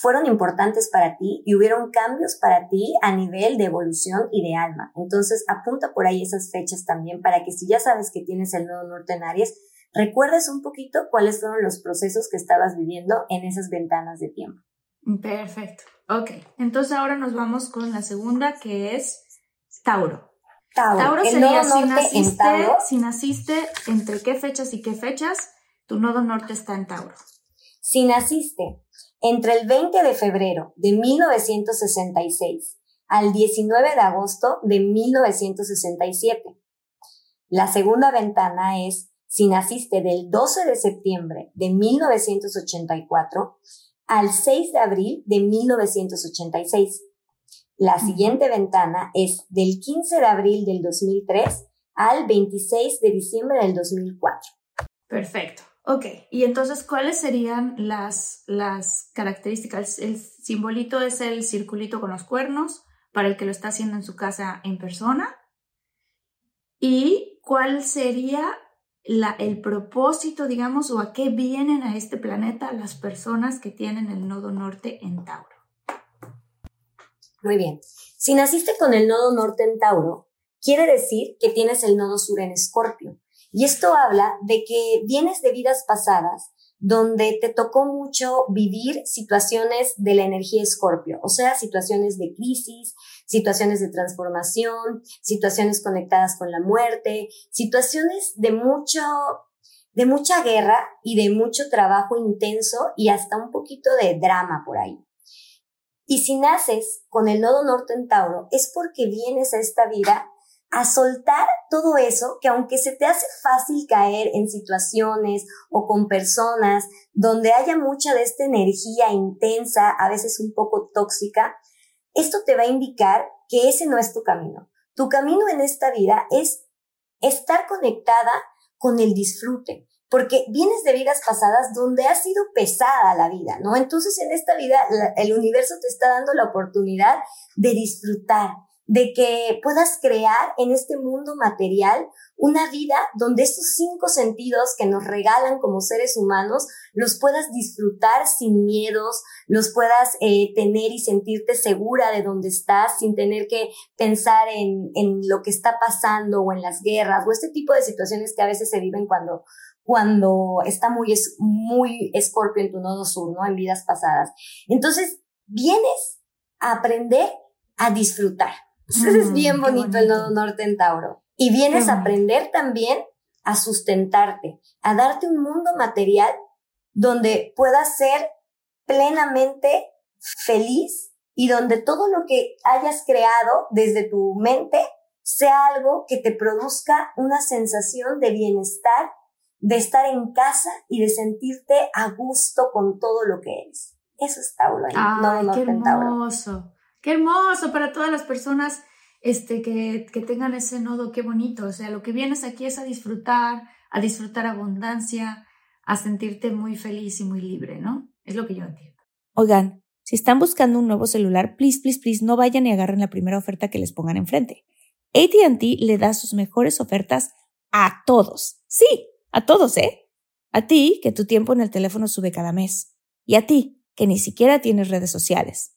fueron importantes para ti y hubieron cambios para ti a nivel de evolución y de alma. Entonces, apunta por ahí esas fechas también para que si ya sabes que tienes el nodo norte en Aries, recuerdes un poquito cuáles fueron los procesos que estabas viviendo en esas ventanas de tiempo. Perfecto. Ok, entonces ahora nos vamos con la segunda que es Tauro. Tauro, sería si naciste, si naciste entre qué fechas y qué fechas, tu nodo norte está en Tauro. Si naciste entre el 20 de febrero de 1966 al 19 de agosto de 1967. La segunda ventana es si naciste del 12 de septiembre de 1984 al 6 de abril de 1986. La siguiente ventana es del 15 de abril del 2003 al 26 de diciembre del 2004. Perfecto. Ok, y entonces, ¿cuáles serían las, las características? El simbolito es el circulito con los cuernos para el que lo está haciendo en su casa en persona. ¿Y cuál sería la, el propósito, digamos, o a qué vienen a este planeta las personas que tienen el nodo norte en Tauro? Muy bien. Si naciste con el nodo norte en Tauro, quiere decir que tienes el nodo sur en Escorpio. Y esto habla de que vienes de vidas pasadas donde te tocó mucho vivir situaciones de la energía escorpio, o sea, situaciones de crisis, situaciones de transformación, situaciones conectadas con la muerte, situaciones de mucho, de mucha guerra y de mucho trabajo intenso y hasta un poquito de drama por ahí. Y si naces con el nodo norte en Tauro, es porque vienes a esta vida a soltar todo eso que aunque se te hace fácil caer en situaciones o con personas donde haya mucha de esta energía intensa, a veces un poco tóxica, esto te va a indicar que ese no es tu camino. Tu camino en esta vida es estar conectada con el disfrute, porque vienes de vidas pasadas donde ha sido pesada la vida, ¿no? Entonces en esta vida el universo te está dando la oportunidad de disfrutar, de que puedas crear en este mundo material una vida donde estos cinco sentidos que nos regalan como seres humanos los puedas disfrutar sin miedos, los puedas eh, tener y sentirte segura de donde estás sin tener que pensar en, en lo que está pasando o en las guerras o este tipo de situaciones que a veces se viven cuando cuando está muy, muy escorpio en tu nodo sur, ¿no? En vidas pasadas. Entonces, vienes a aprender a disfrutar. Entonces es mm, bien bonito, el nodo norte en Tauro. Y vienes a aprender también a sustentarte, a darte un mundo material donde puedas ser plenamente feliz y donde todo lo que hayas creado desde tu mente sea algo que te produzca una sensación de bienestar de estar en casa y de sentirte a gusto con todo lo que eres. Eso es Tauro. Ay, qué hermoso. Qué hermoso para todas las personas este, que, que tengan ese nodo, qué bonito. O sea, lo que vienes aquí es a disfrutar, a disfrutar abundancia, a sentirte muy feliz y muy libre, ¿no? Es lo que yo entiendo. Oigan, si están buscando un nuevo celular, please, please, please, no vayan y agarren la primera oferta que les pongan enfrente. ATT le da sus mejores ofertas a todos. Sí, a todos, ¿eh? A ti, que tu tiempo en el teléfono sube cada mes. Y a ti, que ni siquiera tienes redes sociales.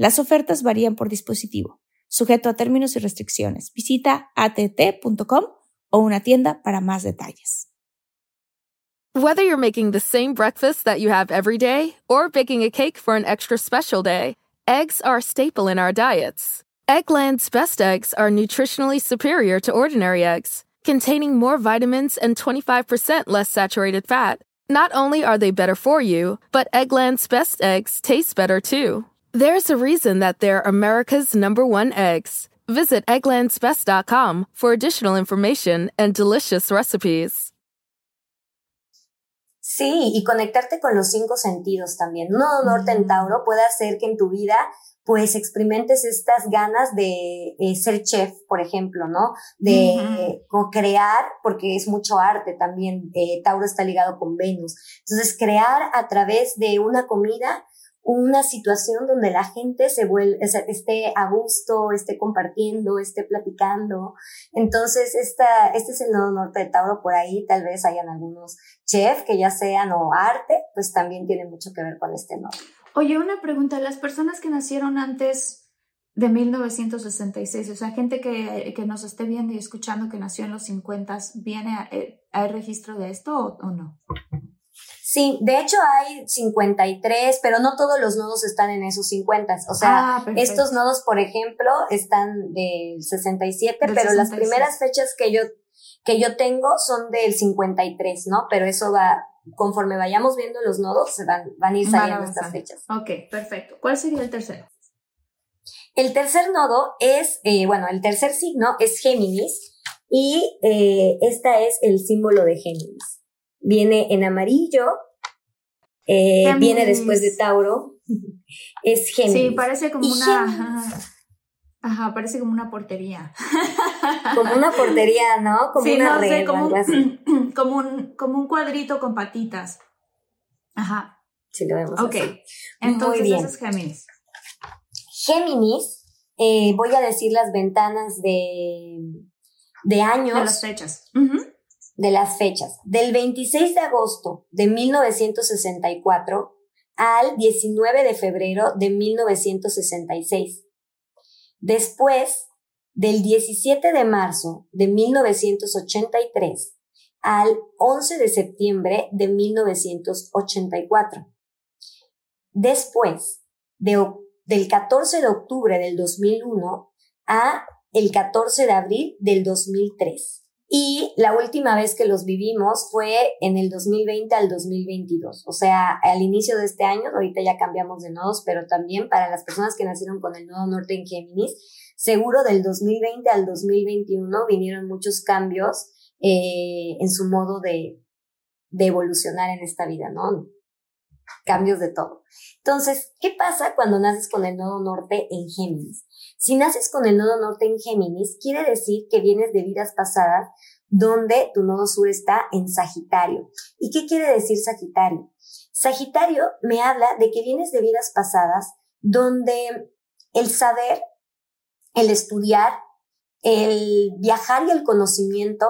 Las ofertas varían por dispositivo, sujeto a términos y restricciones. Visita att.com o una tienda para más detalles. Whether you're making the same breakfast that you have every day or baking a cake for an extra special day, eggs are a staple in our diets. Eggland's best eggs are nutritionally superior to ordinary eggs, containing more vitamins and 25% less saturated fat. Not only are they better for you, but Eggland's best eggs taste better too. There's a reason that they're America's number one eggs. Visit egglandsbest.com for additional information and delicious recipes. Sí, y conectarte con los cinco sentidos también. Un nodo norte en Tauro puede hacer que en tu vida pues experimentes estas ganas de eh, ser chef, por ejemplo, ¿no? De crear, porque es mucho arte también. Eh, Tauro está ligado con Venus. Entonces, crear a través de una comida una situación donde la gente se vuelve, esté a gusto, esté compartiendo, esté platicando. Entonces, esta, este es el nodo norte de Tauro, por ahí tal vez hayan algunos chefs que ya sean o arte, pues también tiene mucho que ver con este nodo. Oye, una pregunta, las personas que nacieron antes de 1966, o sea, gente que, que nos esté viendo y escuchando que nació en los 50, ¿viene, eh, ¿hay registro de esto o no? Sí, de hecho hay 53, pero no todos los nodos están en esos 50. O sea, ah, estos nodos, por ejemplo, están del 67, pero las primeras fechas que yo, que yo tengo son del 53, ¿no? Pero eso va, conforme vayamos viendo los nodos, se van, van a ir saliendo estas fechas. Ok, perfecto. ¿Cuál sería el tercero? El tercer nodo es, eh, bueno, el tercer signo es Géminis y eh, esta es el símbolo de Géminis viene en amarillo, eh, viene después de Tauro, es Géminis. Sí, parece como una... Ajá, parece como una portería. Como una portería, ¿no? Como una no sé, como, como, un, como un cuadrito con patitas. Ajá. Sí, lo vemos. Ok, entonces eso es Géminis. Géminis, eh, voy a decir las ventanas de, de años. De las fechas de las fechas, del 26 de agosto de 1964 al 19 de febrero de 1966. Después, del 17 de marzo de 1983 al 11 de septiembre de 1984. Después, del 14 de octubre del 2001 a el 14 de abril del 2003. Y la última vez que los vivimos fue en el 2020 al 2022, o sea, al inicio de este año, ahorita ya cambiamos de nodos, pero también para las personas que nacieron con el nodo norte en Géminis, seguro del 2020 al 2021 vinieron muchos cambios eh, en su modo de, de evolucionar en esta vida, ¿no? Cambios de todo. Entonces, ¿qué pasa cuando naces con el nodo norte en Géminis? Si naces con el nodo norte en Géminis, quiere decir que vienes de vidas pasadas donde tu nodo sur está en Sagitario. ¿Y qué quiere decir Sagitario? Sagitario me habla de que vienes de vidas pasadas donde el saber, el estudiar, el viajar y el conocimiento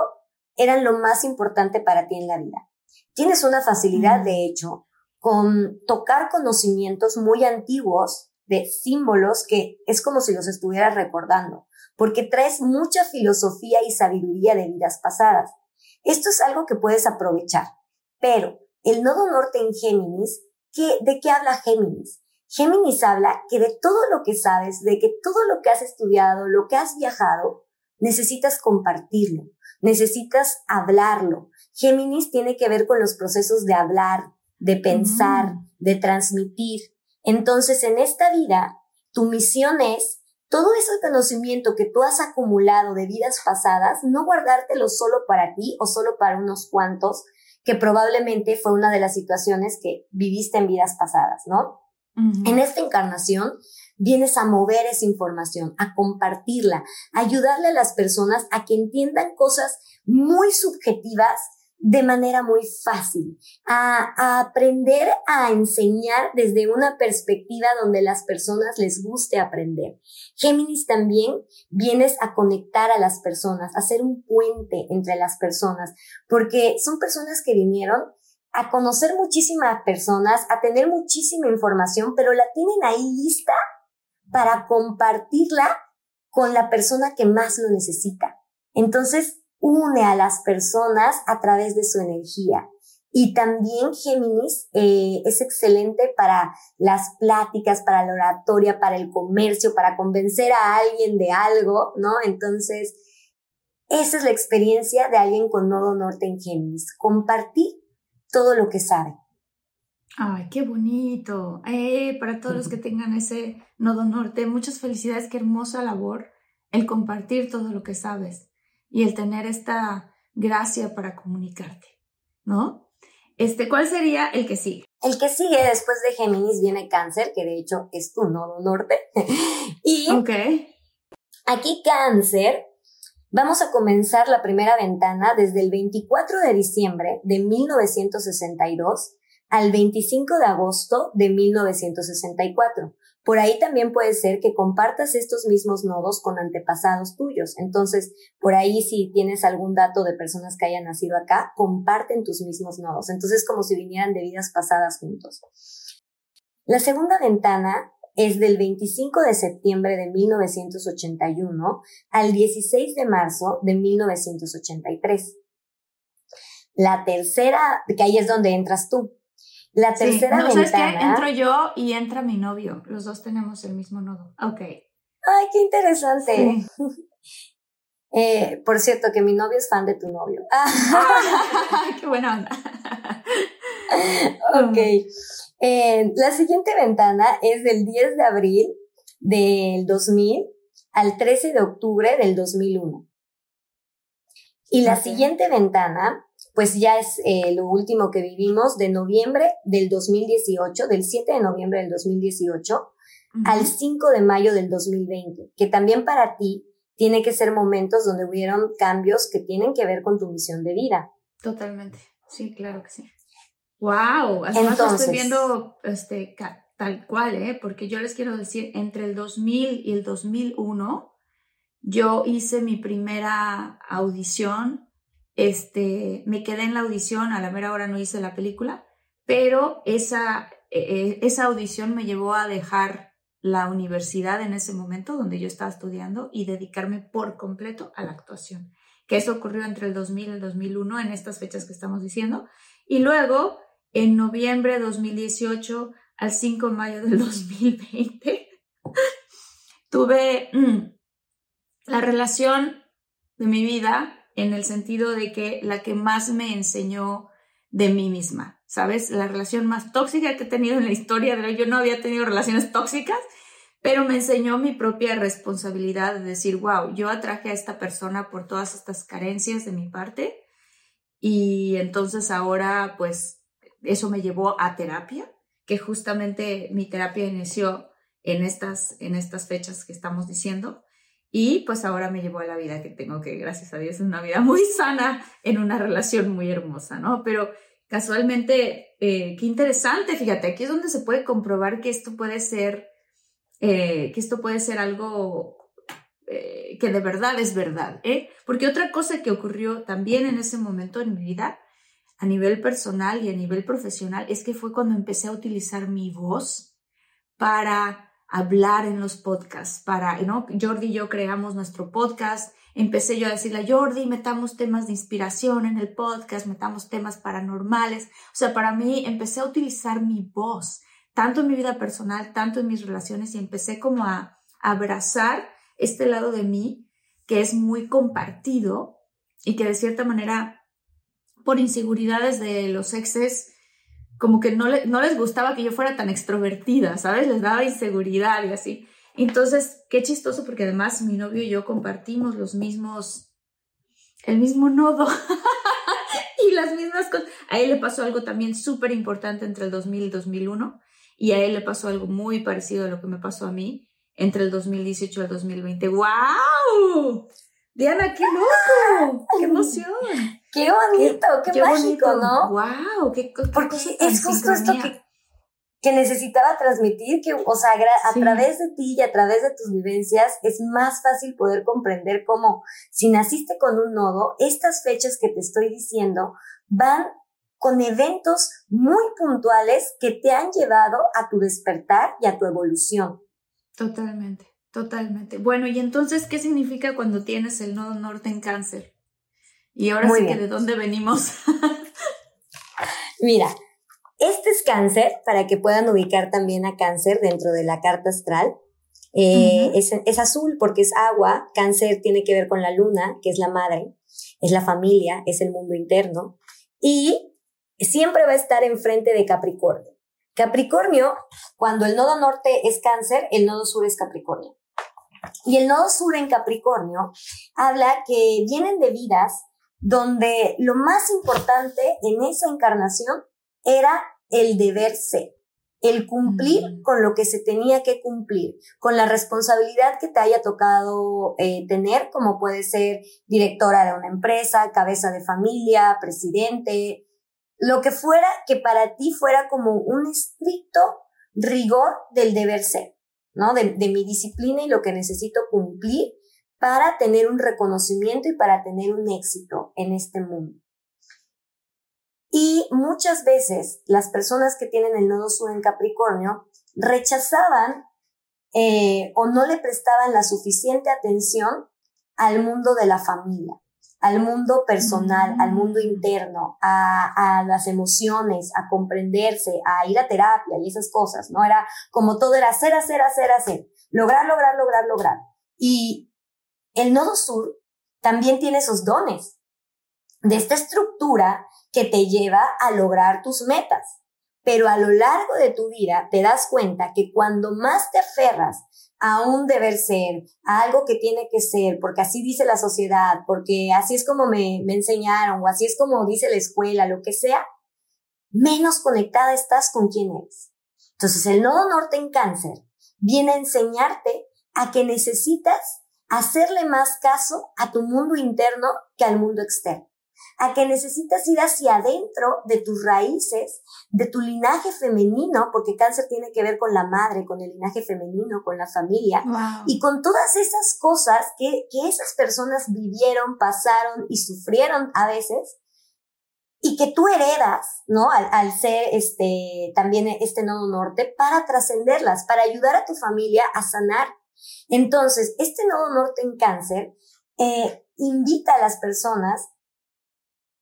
eran lo más importante para ti en la vida. Tienes una facilidad, de hecho, con tocar conocimientos muy antiguos de símbolos que es como si los estuvieras recordando, porque traes mucha filosofía y sabiduría de vidas pasadas. Esto es algo que puedes aprovechar, pero el nodo norte en Géminis, ¿qué, ¿de qué habla Géminis? Géminis habla que de todo lo que sabes, de que todo lo que has estudiado, lo que has viajado, necesitas compartirlo, necesitas hablarlo. Géminis tiene que ver con los procesos de hablar, de pensar, mm. de transmitir. Entonces, en esta vida, tu misión es todo ese conocimiento que tú has acumulado de vidas pasadas, no guardártelo solo para ti o solo para unos cuantos, que probablemente fue una de las situaciones que viviste en vidas pasadas, ¿no? En esta encarnación vienes a mover esa información, a compartirla, a ayudarle a las personas a que entiendan cosas muy subjetivas de manera muy fácil, a, aprender a enseñar desde una perspectiva donde las personas les guste aprender. Géminis también vienes a conectar a las personas, a ser un puente entre las personas, porque son personas que vinieron a conocer muchísimas personas, a tener muchísima información, pero la tienen ahí lista para compartirla con la persona que más lo necesita. Entonces, une a las personas a través de su energía. Y también Géminis eh, es excelente para las pláticas, para la oratoria, para el comercio, para convencer a alguien de algo, ¿no? Entonces, esa es la experiencia de alguien con nodo norte en Géminis. Compartir todo lo que sabe. Ay, qué bonito. Eh, para todos los que tengan ese nodo norte, muchas felicidades, qué hermosa labor el compartir todo lo que sabes y el tener esta gracia para comunicarte, ¿no? Este, ¿cuál sería el que sigue? El que sigue después de Géminis viene Cáncer, que de hecho es tu nodo norte. y okay. aquí Cáncer, vamos a comenzar la primera ventana desde el 24 de diciembre de 1962 al 25 de agosto de 1964. Por ahí también puede ser que compartas estos mismos nodos con antepasados tuyos. Entonces, por ahí si tienes algún dato de personas que hayan nacido acá, comparten tus mismos nodos. Entonces, como si vinieran de vidas pasadas juntos. La segunda ventana es del 25 de septiembre de 1981 al 16 de marzo de 1983. La tercera, que ahí es donde entras tú. La tercera no, ventana. ¿sabes qué? Entro yo y entra mi novio. Los dos tenemos el mismo nodo. Ok. Ay, qué interesante. Eh, por cierto, que mi novio es fan de tu novio. qué buena onda. ok. Eh, la siguiente ventana es del 10 de abril del 2000 al 13 de octubre del 2001. Y la siguiente ventana pues ya es eh, lo último que vivimos de noviembre del 2018, del 7 de noviembre del 2018 al 5 de mayo del 2020, que también para ti tiene que ser momentos donde hubieron cambios que tienen que ver con tu misión de vida. Totalmente, sí, claro que sí. Wow, Entonces, estoy viendo este, tal cual, ¿eh? porque yo les quiero decir, entre el 2000 y el 2001, yo hice mi primera audición este, me quedé en la audición, a la mera hora no hice la película, pero esa, eh, eh, esa audición me llevó a dejar la universidad en ese momento donde yo estaba estudiando y dedicarme por completo a la actuación, que eso ocurrió entre el 2000 y el 2001 en estas fechas que estamos diciendo. Y luego, en noviembre de 2018 al 5 de mayo del 2020, tuve mm, la relación de mi vida en el sentido de que la que más me enseñó de mí misma, ¿sabes? La relación más tóxica que he tenido en la historia, de yo no había tenido relaciones tóxicas, pero me enseñó mi propia responsabilidad de decir, wow, yo atraje a esta persona por todas estas carencias de mi parte y entonces ahora pues eso me llevó a terapia, que justamente mi terapia inició en estas, en estas fechas que estamos diciendo. Y pues ahora me llevó a la vida que tengo, que gracias a Dios es una vida muy sana en una relación muy hermosa, ¿no? Pero casualmente, eh, qué interesante, fíjate, aquí es donde se puede comprobar que esto puede ser, eh, que esto puede ser algo eh, que de verdad es verdad, ¿eh? Porque otra cosa que ocurrió también en ese momento en mi vida, a nivel personal y a nivel profesional, es que fue cuando empecé a utilizar mi voz para hablar en los podcasts para, ¿no? Jordi y yo creamos nuestro podcast, empecé yo a decirle a Jordi, metamos temas de inspiración en el podcast, metamos temas paranormales, o sea, para mí empecé a utilizar mi voz, tanto en mi vida personal, tanto en mis relaciones, y empecé como a, abrazar este lado de mí que es muy compartido y que de cierta manera, por inseguridades de los exes, como que no, no les gustaba que yo fuera tan extrovertida, ¿sabes? Les daba inseguridad y así. Entonces, qué chistoso porque además mi novio y yo compartimos los mismos, el mismo nodo y las mismas cosas. A él le pasó algo también súper importante entre el 2000 y el 2001 y a él le pasó algo muy parecido a lo que me pasó a mí entre el 2018 y el 2020. ¡Wow! Diana, qué loco, qué emoción. Qué bonito, qué, mágico, ¿no? Wow, qué Porque es justo esto que, que necesitaba transmitir, que, o sea, a través de ti y a través de tus vivencias es más fácil poder comprender cómo, si naciste con un nodo, estas fechas que te estoy diciendo van con eventos muy puntuales que te han llevado a tu despertar y a tu evolución. Totalmente, totalmente. Bueno, y entonces, ¿qué significa cuando tienes el nodo norte en cáncer? Y ahora sí que de dónde venimos. Mira, este es cáncer, para que puedan ubicar también a cáncer dentro de la carta astral. Eh, es, es, azul porque es agua, cáncer tiene que ver con la luna, que es la madre, es la familia, es el mundo interno, y siempre va a estar enfrente de Capricornio. Capricornio, cuando el nodo norte es cáncer, el nodo sur es Capricornio. Y el nodo sur en Capricornio habla que vienen de vidas donde lo más importante en esa encarnación era el deber ser, el cumplir mm. con lo que se tenía que cumplir, con la responsabilidad que te haya tocado eh, tener, como puede ser directora de una empresa, cabeza de familia, presidente, lo que fuera que para ti fuera como un estricto rigor del deber ser, ¿no? De, de mi disciplina y lo que necesito cumplir para tener un reconocimiento y para tener un éxito en este mundo. Y muchas veces las personas que tienen el nodo sur en Capricornio rechazaban eh, o no le prestaban la suficiente atención al mundo de la familia, al mundo personal, al mundo mm. interno, a, a, las emociones, a comprenderse, a ir a terapia y esas cosas, ¿no? Era como todo era hacer, hacer, hacer, hacer, lograr, lograr, lograr, lograr. Y el nodo sur también tiene esos dones de esta estructura que te lleva a lograr tus metas. Pero a lo largo de tu vida te das cuenta que cuando más te aferras a un deber ser, a algo que tiene que ser, porque así dice la sociedad, porque así es como me, me enseñaron, o así es como dice la escuela, lo que sea, menos conectada estás con quién eres. Entonces el nodo norte en cáncer viene a enseñarte a que necesitas hacerle más caso a tu mundo interno que al mundo externo a que necesitas ir hacia adentro de tus raíces, de tu linaje femenino, porque cáncer tiene que ver con la madre, con el linaje femenino, con la familia, y con todas esas cosas que, que esas personas vivieron, pasaron y sufrieron a veces, y que tú heredas, ¿no? Al, al, ser este, también este nodo norte, para trascenderlas, para ayudar a tu familia a sanar. Entonces, este nodo norte en cáncer eh, invita a las personas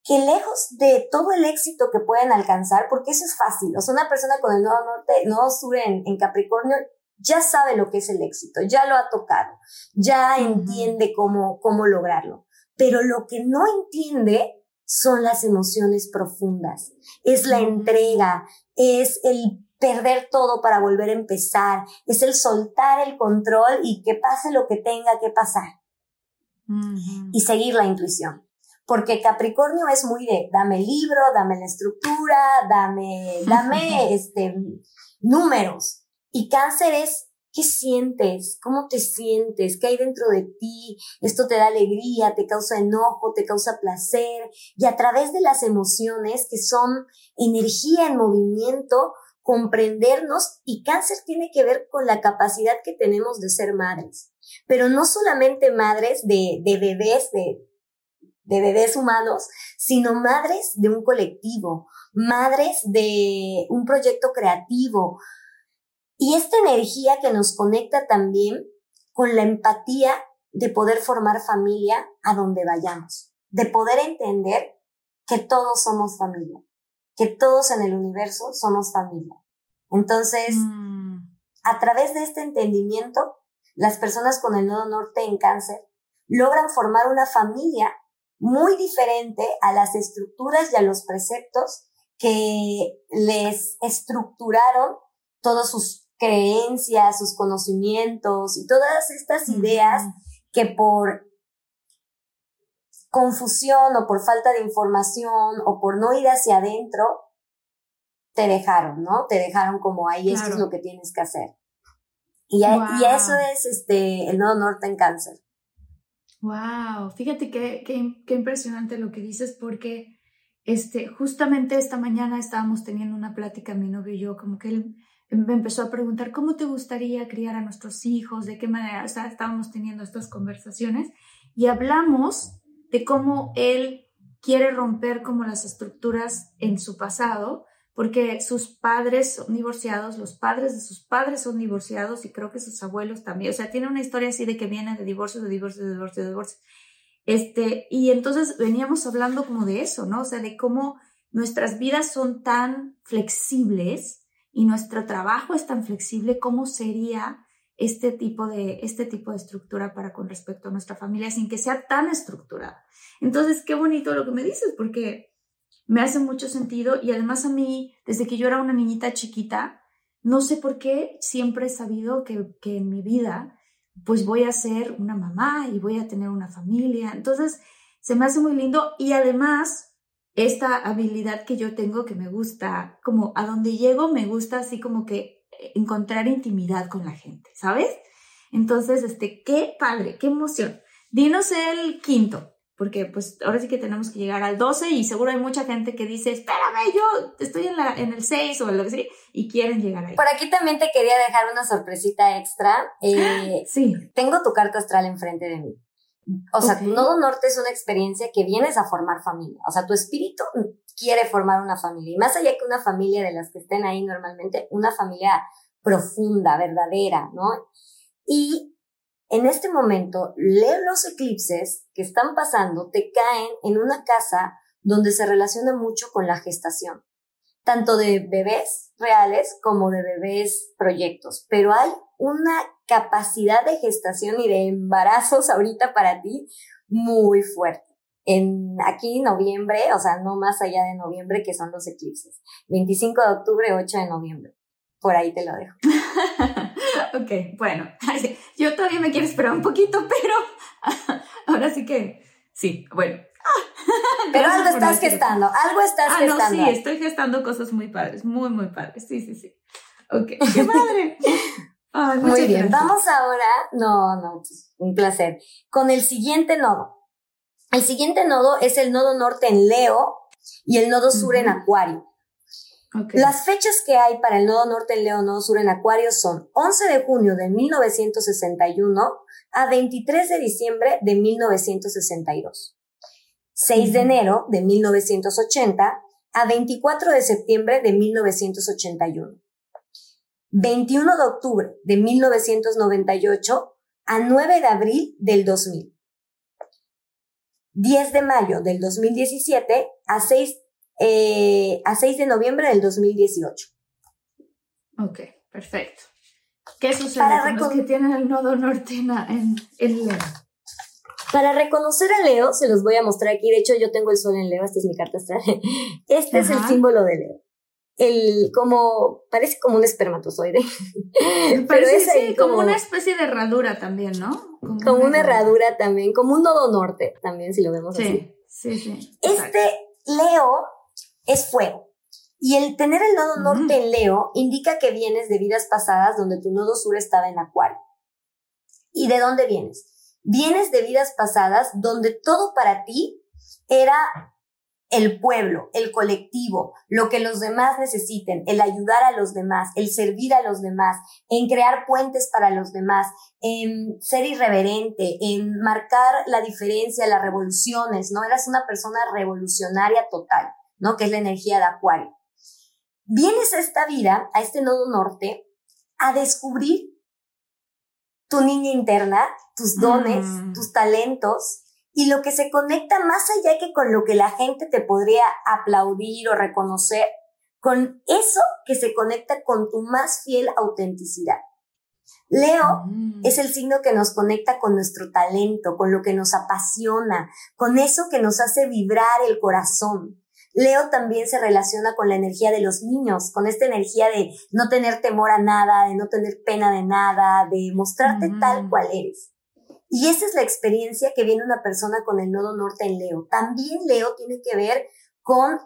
que lejos de todo el éxito que pueden alcanzar, porque eso es fácil, o sea, una persona con el nodo norte, nodo sur en, Capricornio, ya sabe lo que es el éxito, ya lo ha tocado, ya entiende cómo, cómo lograrlo. Pero lo que no entiende son las emociones profundas, es la entrega, es el perder todo para volver a empezar, es el soltar el control y que pase lo que tenga que pasar. Y seguir la intuición. Porque Capricornio es muy de dame el libro, dame la estructura, dame, dame este, números. Y cáncer es qué sientes, cómo te sientes, qué hay dentro de ti, esto te da alegría, te causa enojo, te causa placer. Y a través de las emociones, que son energía en movimiento, comprendernos y cáncer tiene que ver con la capacidad que tenemos de ser madres, pero no solamente madres de, bebés, de, de bebés humanos, sino madres de un colectivo, madres de un proyecto creativo. Y esta energía que nos conecta también con la empatía de poder formar familia a donde vayamos, de poder entender que todos somos familia, que todos en el universo somos familia. Entonces, mm. a través de este entendimiento, las personas con el nodo norte en cáncer logran formar una familia muy diferente a las estructuras y a los preceptos que les estructuraron todas sus creencias, sus conocimientos y todas estas ideas que por confusión o por falta de información o por no ir hacia adentro, te dejaron, ¿no? Te dejaron como ahí, esto es lo que tienes que hacer. Y, y eso es este, el nodo norte en cáncer. Wow, fíjate qué, qué, impresionante lo que dices porque este, justamente esta mañana estábamos teniendo una plática mi novio y yo, como que él me empezó a preguntar cómo te gustaría criar a nuestros hijos, de qué manera, o sea, estábamos teniendo estas conversaciones y hablamos de cómo él quiere romper como las estructuras en su pasado porque sus padres son divorciados, los padres de sus padres son divorciados y creo que sus abuelos también. O sea, tiene una historia así de que viene de divorcio, de divorcio, de divorcio, de divorcio. Este, y entonces veníamos hablando como de eso, ¿no? O sea, de cómo nuestras vidas son tan flexibles y nuestro trabajo es tan flexible, ¿cómo sería este tipo de, este tipo de estructura para con respecto a nuestra familia sin que sea tan estructurada? Entonces, qué bonito lo que me dices, porque me hace mucho sentido y además a mí, desde que yo era una niñita chiquita, no sé por qué siempre he sabido que, que en mi vida pues voy a ser una mamá y voy a tener una familia. Entonces, se me hace muy lindo y además esta habilidad que yo tengo que me gusta, como a donde llego me gusta así como que encontrar intimidad con la gente, ¿sabes? Entonces, este, qué padre, qué emoción. Dinos el quinto porque pues ahora sí que tenemos que llegar al 12 y seguro hay mucha gente que dice, espérame, yo estoy en, la, en el 6 o lo que sea, y quieren llegar ahí. Por aquí también te quería dejar una sorpresita extra. Eh, sí. Tengo tu carta astral enfrente de mí. O sea, tu nodo norte es una experiencia que vienes a formar familia. O sea, tu espíritu quiere formar una familia. Y más allá que una familia de las que estén ahí normalmente, una familia profunda, verdadera, ¿no? Y en este momento, leo los eclipses que están pasando, te caen en una casa donde se relaciona mucho con la gestación, tanto de bebés reales como de bebés proyectos, pero hay una capacidad de gestación y de embarazos ahorita para ti muy fuerte. En aquí noviembre, o sea, no más allá de noviembre, que son los eclipses. 25 de octubre, 8 de noviembre. Por ahí te lo dejo. ok, bueno, yo todavía me quiero esperar un poquito, pero ahora sí que, sí, bueno. Pero algo estás gestando, algo estás ah, gestando. No, sí, estoy gestando cosas muy padres, muy, muy padres, sí, sí, sí. Ok, qué padre. muy bien, vamos ahora, no, no, pues, un placer, con el siguiente nodo. El siguiente nodo es el nodo norte en Leo y el nodo sur en Acuario. Las fechas que hay para el nodo norte en Leo, nodo sur en Acuario son 11 de junio de 1961 a 23 de diciembre de 1962. 6 de enero de 1980 a 24 de septiembre de 1981. 21 de octubre de 1998 a 9 de abril del 2000. 10 de mayo del 2017 a 6 eh, a 6 de noviembre del 2018. Ok, perfecto. ¿Qué sucede con los que tienen el nodo norte en, Leo? Para reconocer a Leo, se los voy a mostrar aquí. De hecho, yo tengo el sol en Leo, esta es mi carta astral. Este es el símbolo de Leo. El, como, parece como un espermatozoide. Pero es sí, como, una especie de herradura también, ¿no? Como, una, herradura también, como un nodo norte también, si lo vemos sí, así. Sí, sí. Este Leo es fuego. Y el tener el nodo norte en Leo indica que vienes de vidas pasadas donde tu nodo sur estaba en Acuario. ¿Y de dónde vienes? Vienes de vidas pasadas donde todo para ti era el pueblo, el colectivo, lo que los demás necesiten, el ayudar a los demás, el servir a los demás, en crear puentes para los demás, en ser irreverente, en marcar la diferencia, las revoluciones, ¿no? Eras una persona revolucionaria total. ¿no? Que es la energía de Acuario. Vienes a esta vida, a este nodo norte, a descubrir tu niña interna, tus dones, mm. tus talentos y lo que se conecta más allá que con lo que la gente te podría aplaudir o reconocer, con eso que se conecta con tu más fiel autenticidad. Leo mm. es el signo que nos conecta con nuestro talento, con lo que nos apasiona, con eso que nos hace vibrar el corazón. Leo también se relaciona con la energía de los niños, con esta energía de no tener temor a nada, de no tener pena de nada, de mostrarte tal cual eres. Y esa es la experiencia que viene una persona con el nodo norte en Leo. También Leo tiene que ver con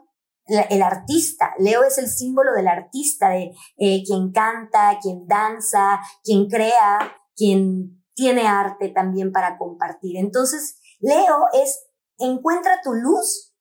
el artista. Leo es el símbolo del artista, de eh, quien canta, quien danza, quien crea, quien tiene arte también para compartir. Entonces, Leo es encuentra tu luz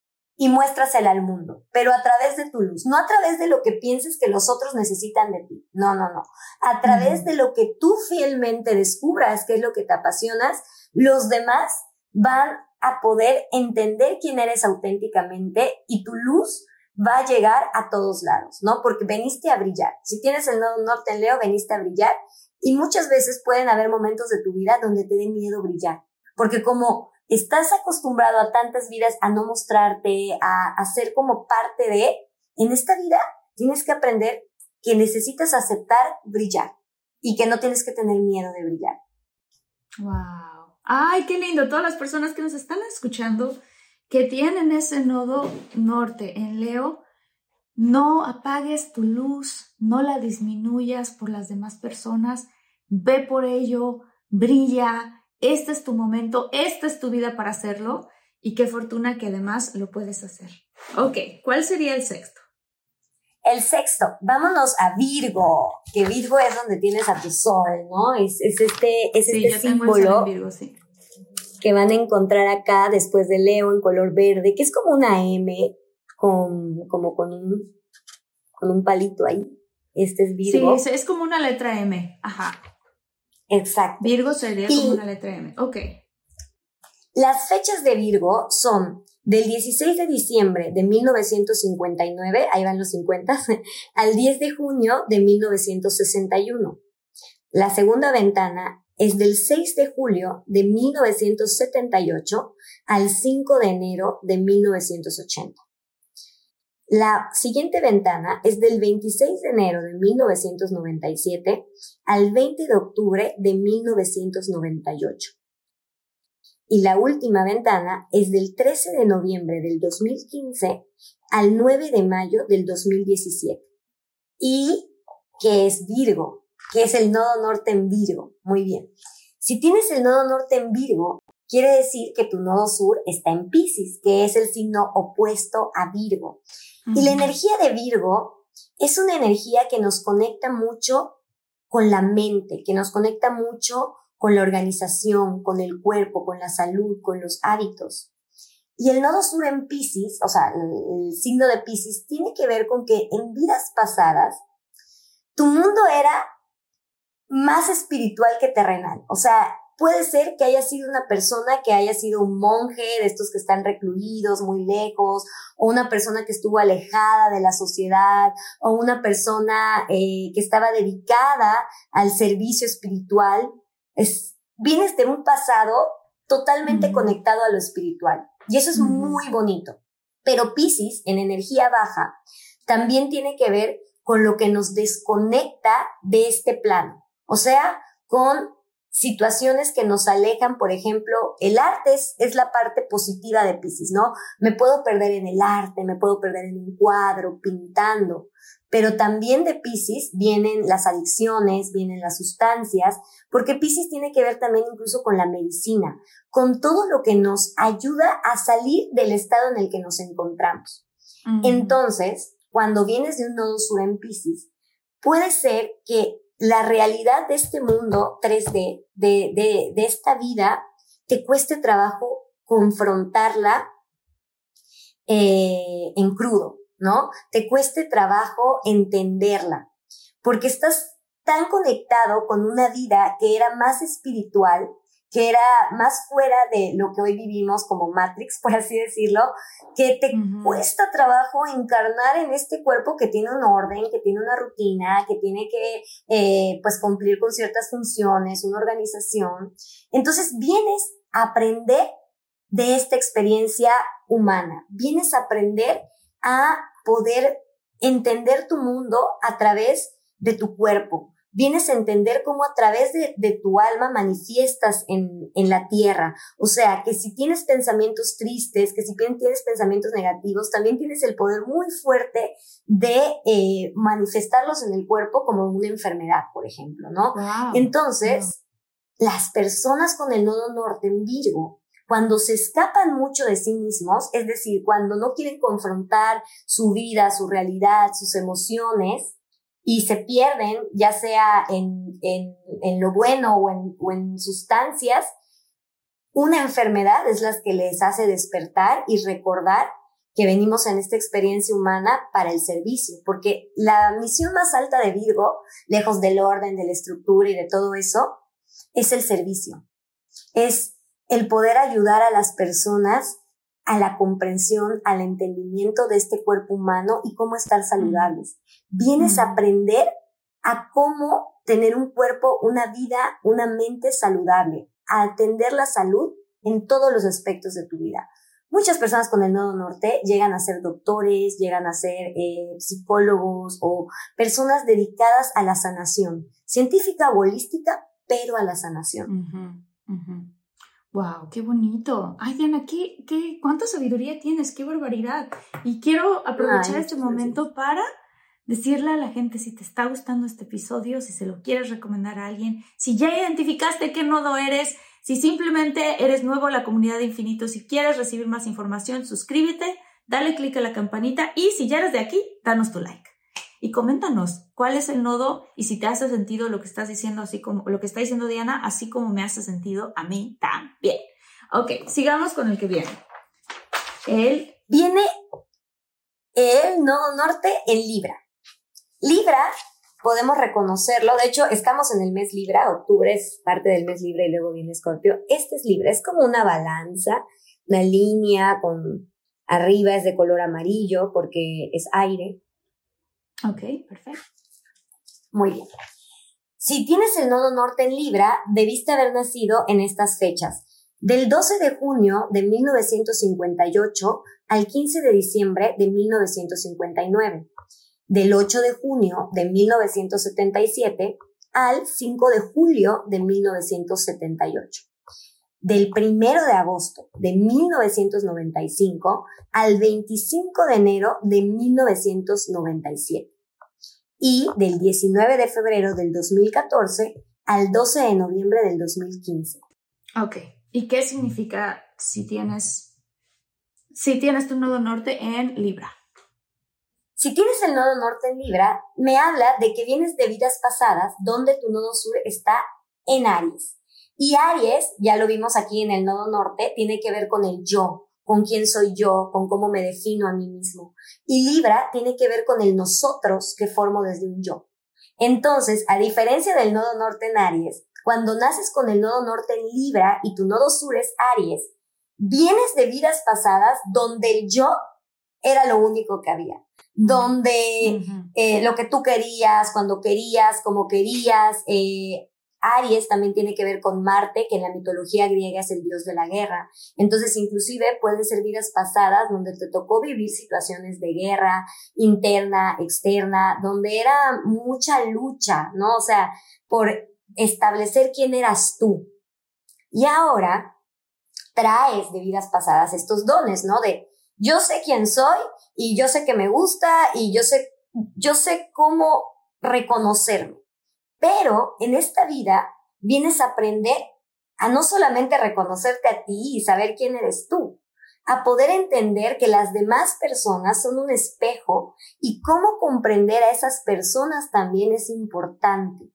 y muéstrasela al mundo, pero a través de tu luz, no a través de lo que pienses que los otros necesitan de ti, no, no, no, a través de lo que tú fielmente descubras que es lo que te apasionas, los demás van a poder entender quién eres auténticamente y tu luz va a llegar a todos lados, ¿no? Porque veniste a brillar. Si tienes el nodo norte en Leo, veniste a brillar y muchas veces pueden haber momentos de tu vida donde te den miedo brillar, porque como estás acostumbrado a tantas vidas a no mostrarte, a, a ser como parte de, en esta vida tienes que aprender que necesitas aceptar brillar y que no tienes que tener miedo de brillar. Wow. Ay, qué lindo. Todas las personas que nos están escuchando que tienen ese nodo norte en Leo, no apagues tu luz, no la disminuyas por las demás personas, ve por ello, brilla, este es tu momento, esta es tu vida para hacerlo y qué fortuna que además lo puedes hacer. Ok, ¿cuál sería el sexto? El sexto, vámonos a Virgo, que Virgo es donde tienes a tu sol, ¿no? Es, este, es este símbolo que van a encontrar acá después de Leo en color verde, que es como una M con, como con un, con un palito ahí. Este es Virgo. Sí, es como una letra M. Ajá. Exacto. Virgo sería como una letra M. Ok. Las fechas de Virgo son del 16 de diciembre de 1959, ahí van los 50, al 10 de junio de 1961. La segunda ventana es del 6 de julio de 1978 al 5 de enero de 1980. La siguiente ventana es del 26 de enero de 1997 al 20 de octubre de 1998 y la última ventana es del 13 de noviembre del 2015 al 9 de mayo del 2017. Y que es Virgo, que es el nodo norte en Virgo. Muy bien. Si tienes el nodo norte en Virgo, quiere decir que tu nodo sur está en Pisces, que es el signo opuesto a Virgo. Y la energía de Virgo es una energía que nos conecta mucho con la mente, que nos conecta mucho con la organización, con el cuerpo, con la salud, con los hábitos. Y el nodo sur en Pisces, o sea, el, signo de Pisces, tiene que ver con que en vidas pasadas tu mundo era más espiritual que terrenal. O sea, puede ser que haya sido una persona que haya sido un monje de estos que están recluidos muy lejos, o una persona que estuvo alejada de la sociedad, o una persona eh, que estaba dedicada al servicio espiritual es, vienes de un pasado totalmente conectado a lo espiritual. Y eso es muy bonito. Pero Pisces, en energía baja, también tiene que ver con lo que nos desconecta de este plano. O sea, con situaciones que nos alejan, por ejemplo, el arte es, es, la parte positiva de Pisces, ¿no? Me puedo perder en el arte, me puedo perder en un cuadro, pintando, pero también de Pisces vienen las adicciones, vienen las sustancias, porque Pisces tiene que ver también incluso con la medicina, con todo lo que nos ayuda a salir del estado en el que nos encontramos. Entonces, cuando vienes de un nodo sur en Pisces, puede ser que la realidad de este mundo 3D, de, de, de esta vida, te cueste trabajo confrontarla eh, en crudo. ¿no? Te cueste trabajo entenderla, porque estás tan conectado con una vida que era más espiritual, que era más fuera de lo que hoy vivimos como Matrix, por así decirlo, que te cuesta trabajo encarnar en este cuerpo que tiene un orden, que tiene una rutina, que tiene que, eh, pues, cumplir con ciertas funciones, una organización. Entonces vienes a aprender de esta experiencia humana, vienes a aprender a poder entender tu mundo a través de tu cuerpo. Vienes a entender cómo a través de, tu alma manifiestas en, en, la tierra. O sea, que si tienes pensamientos tristes, que si tienes pensamientos negativos, también tienes el poder muy fuerte de eh, manifestarlos en el cuerpo como una enfermedad, por ejemplo, ¿no? Entonces, las personas con el nodo norte en Virgo cuando se escapan mucho de sí mismos, es decir, cuando no quieren confrontar su vida, su realidad, sus emociones, y se pierden, ya sea en, en, lo bueno o en, o en sustancias, una enfermedad es la que les hace despertar y recordar que venimos en esta experiencia humana para el servicio, porque la misión más alta de Virgo, lejos del orden, de la estructura y de todo eso, es el servicio. Es el poder ayudar a las personas a la comprensión, al entendimiento de este cuerpo humano y cómo estar saludables. Vienes a aprender a cómo tener un cuerpo, una vida, una mente saludable, a atender la salud en todos los aspectos de tu vida. Muchas personas con el nodo norte llegan a ser doctores, llegan a ser eh, psicólogos o personas dedicadas a la sanación, científica o holística, pero a la sanación. Wow, qué bonito. Ay, Diana, ¿qué, qué, ¿cuánta sabiduría tienes? ¡Qué barbaridad! Y quiero aprovechar este momento para decirle a la gente si te está gustando este episodio, si se lo quieres recomendar a alguien, si ya identificaste qué nodo eres, si simplemente eres nuevo a la comunidad de Infinito, si quieres recibir más información, suscríbete, dale clic a la campanita y si ya eres de aquí, danos tu like. Y coméntanos cuál es el nodo y si te hace sentido lo que estás diciendo, así como lo que está diciendo Diana, así como me hace sentido a mí también. Ok, sigamos con el que viene. El viene el nodo norte en Libra. Libra podemos reconocerlo. De hecho, estamos en el mes Libra, octubre es parte del mes Libra y luego viene Escorpio. Este es Libra, es como una balanza, una línea con arriba es de color amarillo porque es aire. Ok, perfecto. Muy bien. Si tienes el nodo norte en Libra, debiste haber nacido en estas fechas. Del 12 de junio de 1958 al 15 de diciembre de 1959 del 8 de junio de 1977 al 5 de julio de 1978. Del 1 de agosto de 1995 al 25 de enero de 1997. Y del 19 de febrero del 2014 al 12 de noviembre del 2015. Ok. ¿Y qué significa si tienes, si tienes tu nodo norte en Libra? Si tienes el nodo norte en Libra, me habla de que vienes de vidas pasadas donde tu nodo sur está en Aries. Y Aries, ya lo vimos aquí en el nodo norte, tiene que ver con el yo, con quién soy yo, con cómo me defino a mí mismo. Y Libra tiene que ver con el nosotros que formo desde un yo. Entonces, a diferencia del nodo norte en Aries, cuando naces con el nodo norte en Libra y tu nodo sur es Aries, vienes de vidas pasadas donde el yo era lo único que había donde eh, lo que tú querías, cuando querías, como querías. Eh, Aries también tiene que ver con Marte, que en la mitología griega es el dios de la guerra. Entonces, inclusive pueden ser vidas pasadas donde te tocó vivir situaciones de guerra interna, externa, donde era mucha lucha, ¿no? O sea, por establecer quién eras tú. Y ahora traes de vidas pasadas estos dones, ¿no? De yo sé quién soy y yo sé que me gusta y yo sé, yo sé cómo reconocerme. Pero en esta vida vienes a aprender a no solamente reconocerte a ti y saber quién eres tú, a poder entender que las demás personas son un espejo y cómo comprender a esas personas también es importante.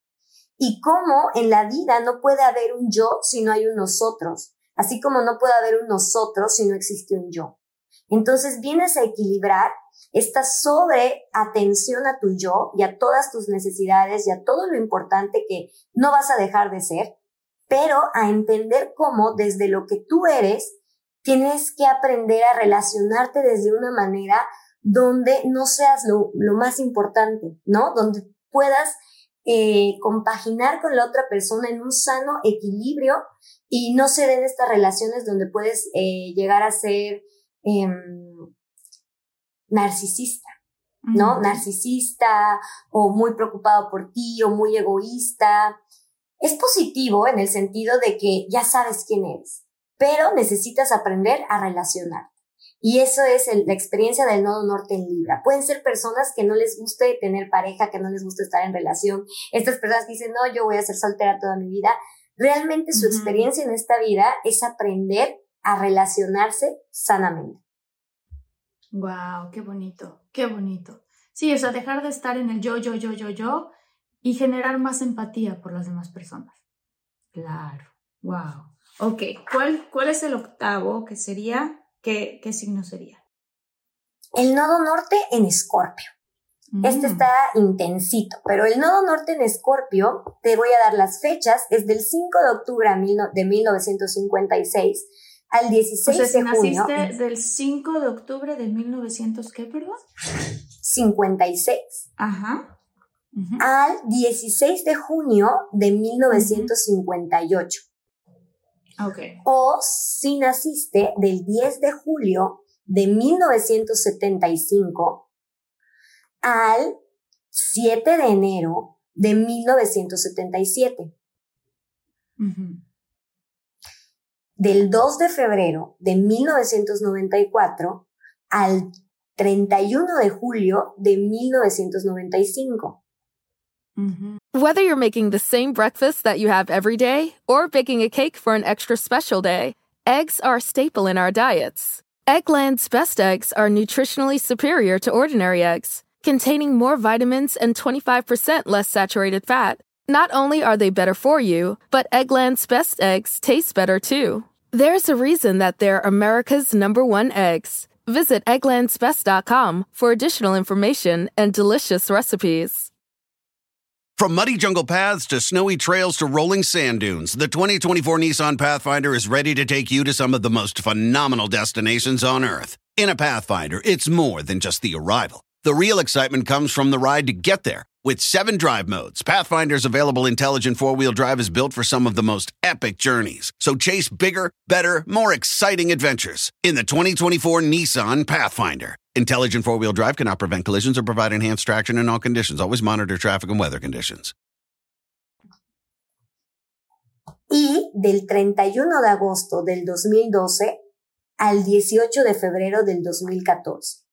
Y cómo en la vida no puede haber un yo si no hay un nosotros, así como no puede haber un nosotros si no existe un yo. Entonces vienes a equilibrar esta sobre atención a tu yo y a todas tus necesidades y a todo lo importante que no vas a dejar de ser, pero a entender cómo desde lo que tú eres tienes que aprender a relacionarte desde una manera donde no seas lo, más importante, ¿no? Donde puedas eh, compaginar con la otra persona en un sano equilibrio y no se den estas relaciones donde puedes eh, llegar a ser Em, narcisista, ¿no? Narcisista o muy preocupado por ti o muy egoísta. Es positivo en el sentido de que ya sabes quién eres, pero necesitas aprender a relacionar. Y eso es la experiencia del nodo norte en Libra. Pueden ser personas que no les guste tener pareja, que no les guste estar en relación. Estas personas dicen, no, yo voy a ser soltera toda mi vida. Realmente su experiencia en esta vida es aprender a relacionarse sanamente. Wow, qué bonito, qué bonito. Sí, o sea, dejar de estar en el yo, yo, yo, yo, yo y generar más empatía por las demás personas. Claro, wow. Ok, ¿cuál, cuál es el octavo que sería? ¿Qué, qué signo sería? El nodo norte en Escorpio. Este mm. está intensito, pero el nodo norte en Escorpio, te voy a dar las fechas, es del 5 de octubre de 1956 al 16 o sea, de junio. naciste del 5 de octubre de 1900, ¿qué, perdón? 56. Ajá. Al 16 de junio de 1958. Okay. O si naciste del 10 de julio de 1975 al 7 de enero de 1977. Del 2 de febrero de 1994 al 31 de julio de 1995. Mm-hmm. Whether you're making the same breakfast that you have every day or baking a cake for an extra special day, eggs are a staple in our diets. Eggland's best eggs are nutritionally superior to ordinary eggs, containing more vitamins and 25% less saturated fat. Not only are they better for you, but Eggland's best eggs taste better too. There's a reason that they're America's number one eggs. Visit egglandsbest.com for additional information and delicious recipes. From muddy jungle paths to snowy trails to rolling sand dunes, the 2024 Nissan Pathfinder is ready to take you to some of the most phenomenal destinations on Earth. In a Pathfinder, it's more than just the arrival. The real excitement comes from the ride to get there. With seven drive modes, Pathfinder's available intelligent four wheel drive is built for some of the most epic journeys. So chase bigger, better, more exciting adventures in the 2024 Nissan Pathfinder. Intelligent four wheel drive cannot prevent collisions or provide enhanced traction in all conditions. Always monitor traffic and weather conditions. Y del 31 de agosto del 2012 al 18 de febrero del 2014.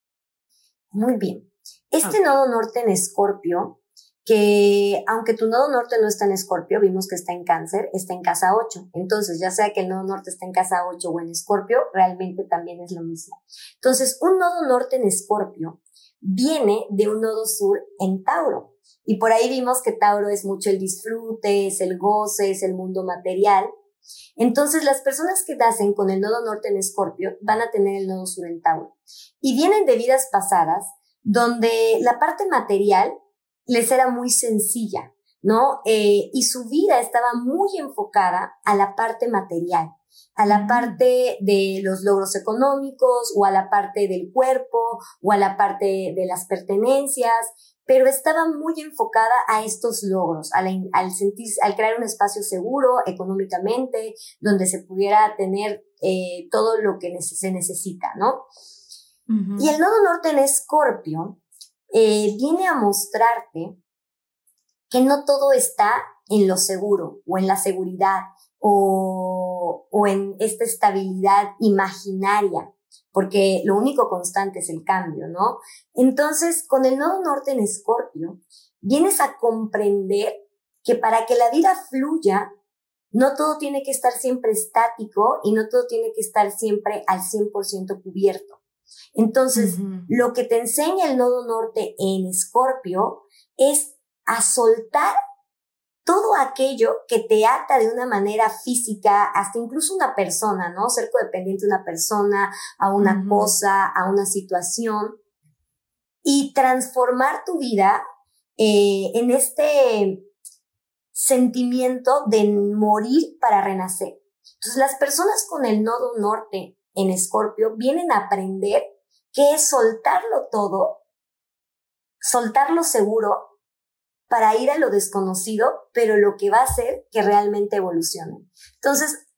Muy bien. Este nodo norte en Escorpio, que aunque tu nodo norte no está en Escorpio, vimos que está en Cáncer, está en casa 8. Entonces, ya sea que el nodo norte está en casa 8 o en Escorpio, realmente también es lo mismo. Entonces, un nodo norte en Escorpio viene de un nodo sur en Tauro. Y por ahí vimos que Tauro es mucho el disfrute, es el goce, es el mundo material. Entonces, las personas que nacen con el nodo norte en Escorpio van a tener el nodo sur en Tauro. Y vienen de vidas pasadas donde la parte material les era muy sencilla, ¿no? Eh, y su vida estaba muy enfocada a la parte material, a la parte de los logros económicos o a la parte del cuerpo o a la parte de las pertenencias, pero estaba muy enfocada a estos logros, al, sentir, al crear un espacio seguro económicamente, donde se pudiera tener eh, todo lo que se necesita, ¿no? Y el nodo norte en Escorpio eh, viene a mostrarte que no todo está en lo seguro o en la seguridad o, o en esta estabilidad imaginaria, porque lo único constante es el cambio, ¿no? Entonces, con el nodo norte en Escorpio, vienes a comprender que para que la vida fluya, no todo tiene que estar siempre estático y no todo tiene que estar siempre al 100% cubierto. Entonces, lo que te enseña el nodo norte en Escorpio es a soltar todo aquello que te ata de una manera física, hasta incluso una persona, ¿no? Ser codependiente de una persona, a una cosa, a una situación, y transformar tu vida eh, en este sentimiento de morir para renacer. Entonces, las personas con el nodo norte en Escorpio vienen a aprender que es soltarlo todo, soltarlo seguro para ir a lo desconocido, pero lo que va a hacer que realmente evolucione. Entonces,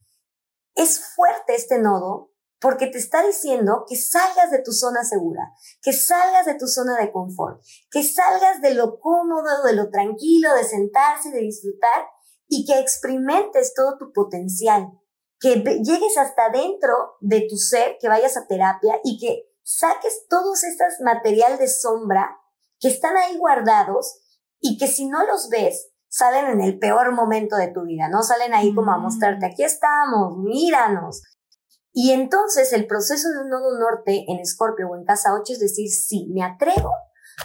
es fuerte este nodo porque te está diciendo que salgas de tu zona segura, que salgas de tu zona de confort, que salgas de lo cómodo, de lo tranquilo, de sentarse, de disfrutar y que experimentes todo tu potencial, que llegues hasta dentro de tu ser, que vayas a terapia y que saques todos estos material de sombra que están ahí guardados y que si no los ves, salen en el peor momento de tu vida, ¿no? Salen ahí como a mostrarte, aquí estamos, míranos. Y entonces el proceso de un nodo norte en Escorpio o en casa 8 es decir, sí, me atrevo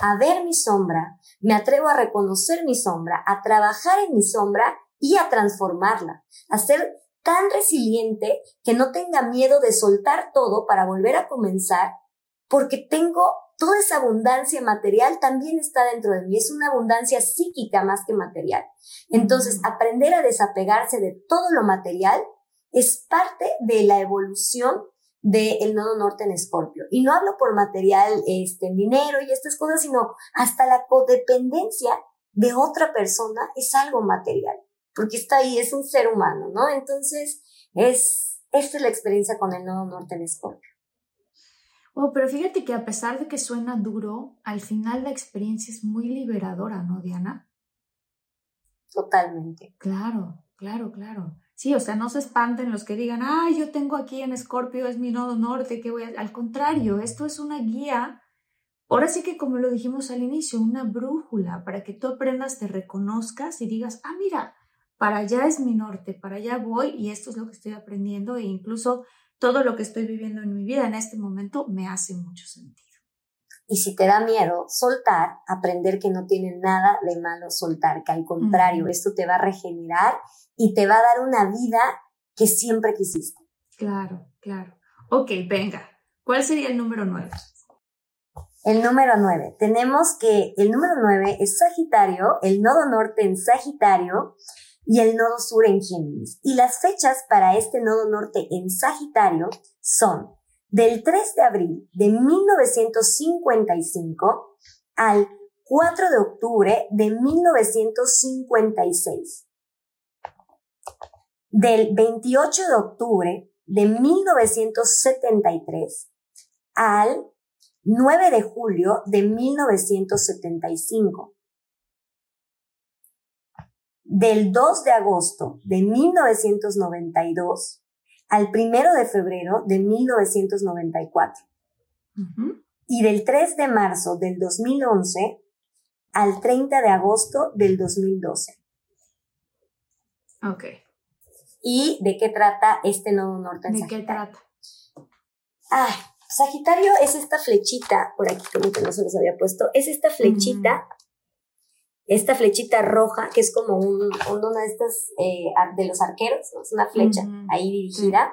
a ver mi sombra, me atrevo a reconocer mi sombra, a trabajar en mi sombra y a transformarla, a ser tan resiliente que no tenga miedo de soltar todo para volver a comenzar porque tengo toda esa abundancia material también está dentro de mí. Es una abundancia psíquica más que material. Entonces, aprender a desapegarse de todo lo material es parte de la evolución del nodo norte en Escorpio. Y no hablo por material, este, dinero y estas cosas, sino hasta la codependencia de otra persona es algo material, porque está ahí, es un ser humano, ¿no? Entonces, Es, esta es la experiencia con el nodo norte en Escorpio. Oh, pero fíjate que a pesar de que suena duro, al final la experiencia es muy liberadora, ¿no, Diana? Totalmente. Claro, claro, claro. Sí, o sea, no se espanten los que digan, ah, yo tengo aquí en Escorpio, es mi nodo norte, que voy a... Al contrario, esto es una guía, ahora sí que como lo dijimos al inicio, una brújula para que tú aprendas, te reconozcas y digas, ah, mira, para allá es mi norte, para allá voy y esto es lo que estoy aprendiendo e incluso todo lo que estoy viviendo en mi vida en este momento me hace mucho sentido. Y si te da miedo soltar, aprender que no tiene nada de malo soltar, que al contrario, esto te va a regenerar y te va a dar una vida que siempre quisiste. Claro, claro. Ok, venga. ¿Cuál sería el número nueve? El número nueve. Tenemos que el número nueve es Sagitario, el nodo norte en Sagitario y el nodo sur en Géminis. Y las fechas para este nodo norte en Sagitario son del 3 de abril de 1955 al 4 de octubre de 1956. Del 28 de octubre de 1973 al 9 de julio de 1975 del 2 de agosto de 1992 al 1 de febrero de 1994 y del 3 de marzo del 2011 al 30 de agosto del 2012. Ok. ¿Y de qué trata este nodo norte en ¿De qué trata? Ah, Sagitario es esta flechita, por aquí como que no se los había puesto, es esta flechita esta flechita roja, que es como un, una de estas eh, de los arqueros, es una flecha ahí dirigida,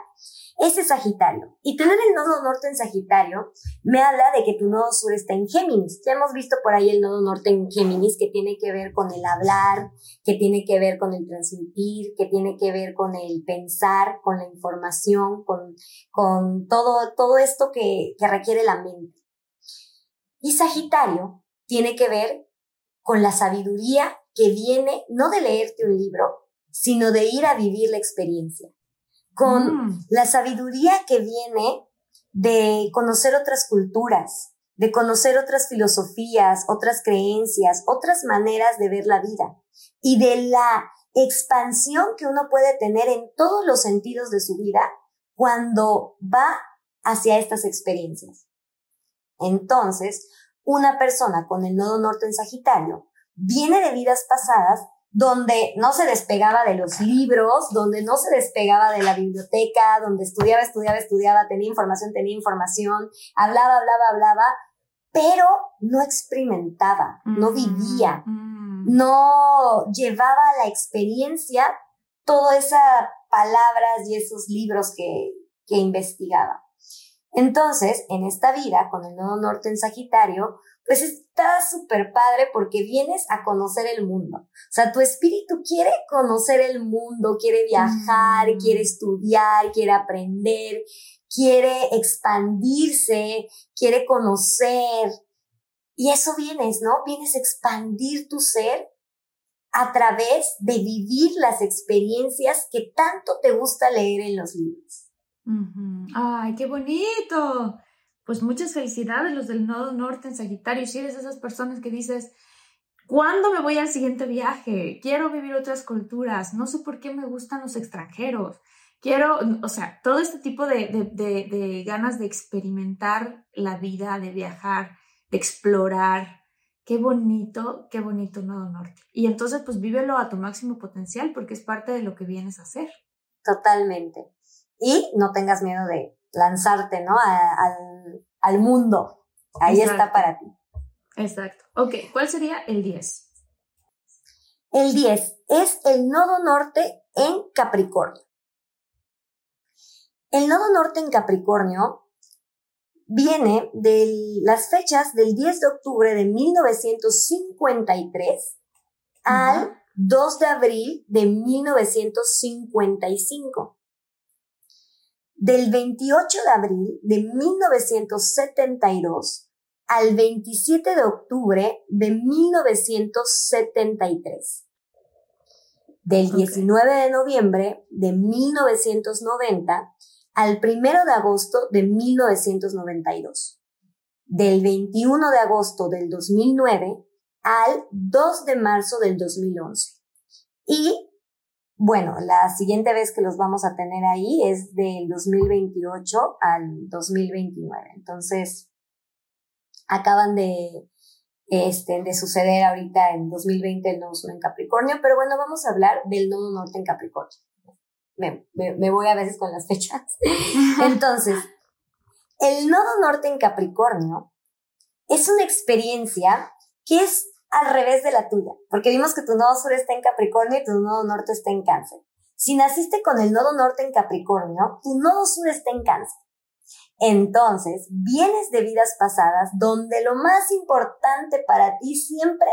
ese es Sagitario. Y tener el nodo norte en Sagitario me habla de que tu nodo sur está en Géminis. Ya hemos visto por ahí el nodo norte en Géminis, que tiene que ver con el hablar, que tiene que ver con el transmitir, que tiene que ver con el pensar, con la información, con, con todo, todo esto que, que requiere la mente. Y Sagitario tiene que ver con la sabiduría que viene no de leerte un libro, sino de ir a vivir la experiencia, con mm. la sabiduría que viene de conocer otras culturas, de conocer otras filosofías, otras creencias, otras maneras de ver la vida y de la expansión que uno puede tener en todos los sentidos de su vida cuando va hacia estas experiencias. Entonces, una persona con el nodo norte en Sagitario viene de vidas pasadas donde no se despegaba de los libros, donde no se despegaba de la biblioteca, donde estudiaba, estudiaba, estudiaba, tenía información, tenía información, hablaba, hablaba, hablaba, pero no experimentaba, no mm, vivía, mm. no llevaba a la experiencia todas esas palabras y esos libros que, que investigaba. Entonces, en esta vida, con el nodo norte en Sagitario, pues está súper padre porque vienes a conocer el mundo. O sea, tu espíritu quiere conocer el mundo, quiere viajar, mm. quiere estudiar, quiere aprender, quiere expandirse, quiere conocer. Y eso vienes, ¿no? Vienes a expandir tu ser a través de vivir las experiencias que tanto te gusta leer en los libros. ¡Ay, qué bonito! Pues muchas felicidades los del Nodo Norte en Sagitario. Si eres de esas personas que dices, ¿cuándo me voy al siguiente viaje? Quiero vivir otras culturas. No sé por qué me gustan los extranjeros. Quiero, o sea, todo este tipo de, ganas de experimentar la vida, de viajar, de explorar. Qué bonito, qué bonito Nodo Norte. Y entonces, pues vívelo a tu máximo potencial porque es parte de lo que vienes a hacer. Totalmente y no tengas miedo de lanzarte, ¿no? al, mundo. Ahí está para ti. Exacto. Ok, ¿cuál sería el 10? El 10 es el nodo norte en Capricornio. El nodo norte en Capricornio viene de las fechas del 10 de octubre de 1953 al 2 de abril de 1955 del 28 de abril de 1972 al 27 de octubre de 1973. del 19 de noviembre de 1990 al 1 de agosto de 1992, del 21 de agosto del 2009 al 2 de marzo del 2011. Y bueno, la siguiente vez que los vamos a tener ahí es del 2028 al 2029. Entonces, acaban de, este, de suceder ahorita en 2020 el nodo sur en Capricornio, pero bueno, vamos a hablar del nodo norte en Capricornio. Me, me, voy a veces con las fechas. Entonces, el nodo norte en Capricornio es una experiencia que es al revés de la tuya, porque vimos que tu nodo sur está en Capricornio y tu nodo norte está en Cáncer. Si naciste con el nodo norte en Capricornio, tu nodo sur está en Cáncer. Entonces, vienes de vidas pasadas donde lo más importante para ti siempre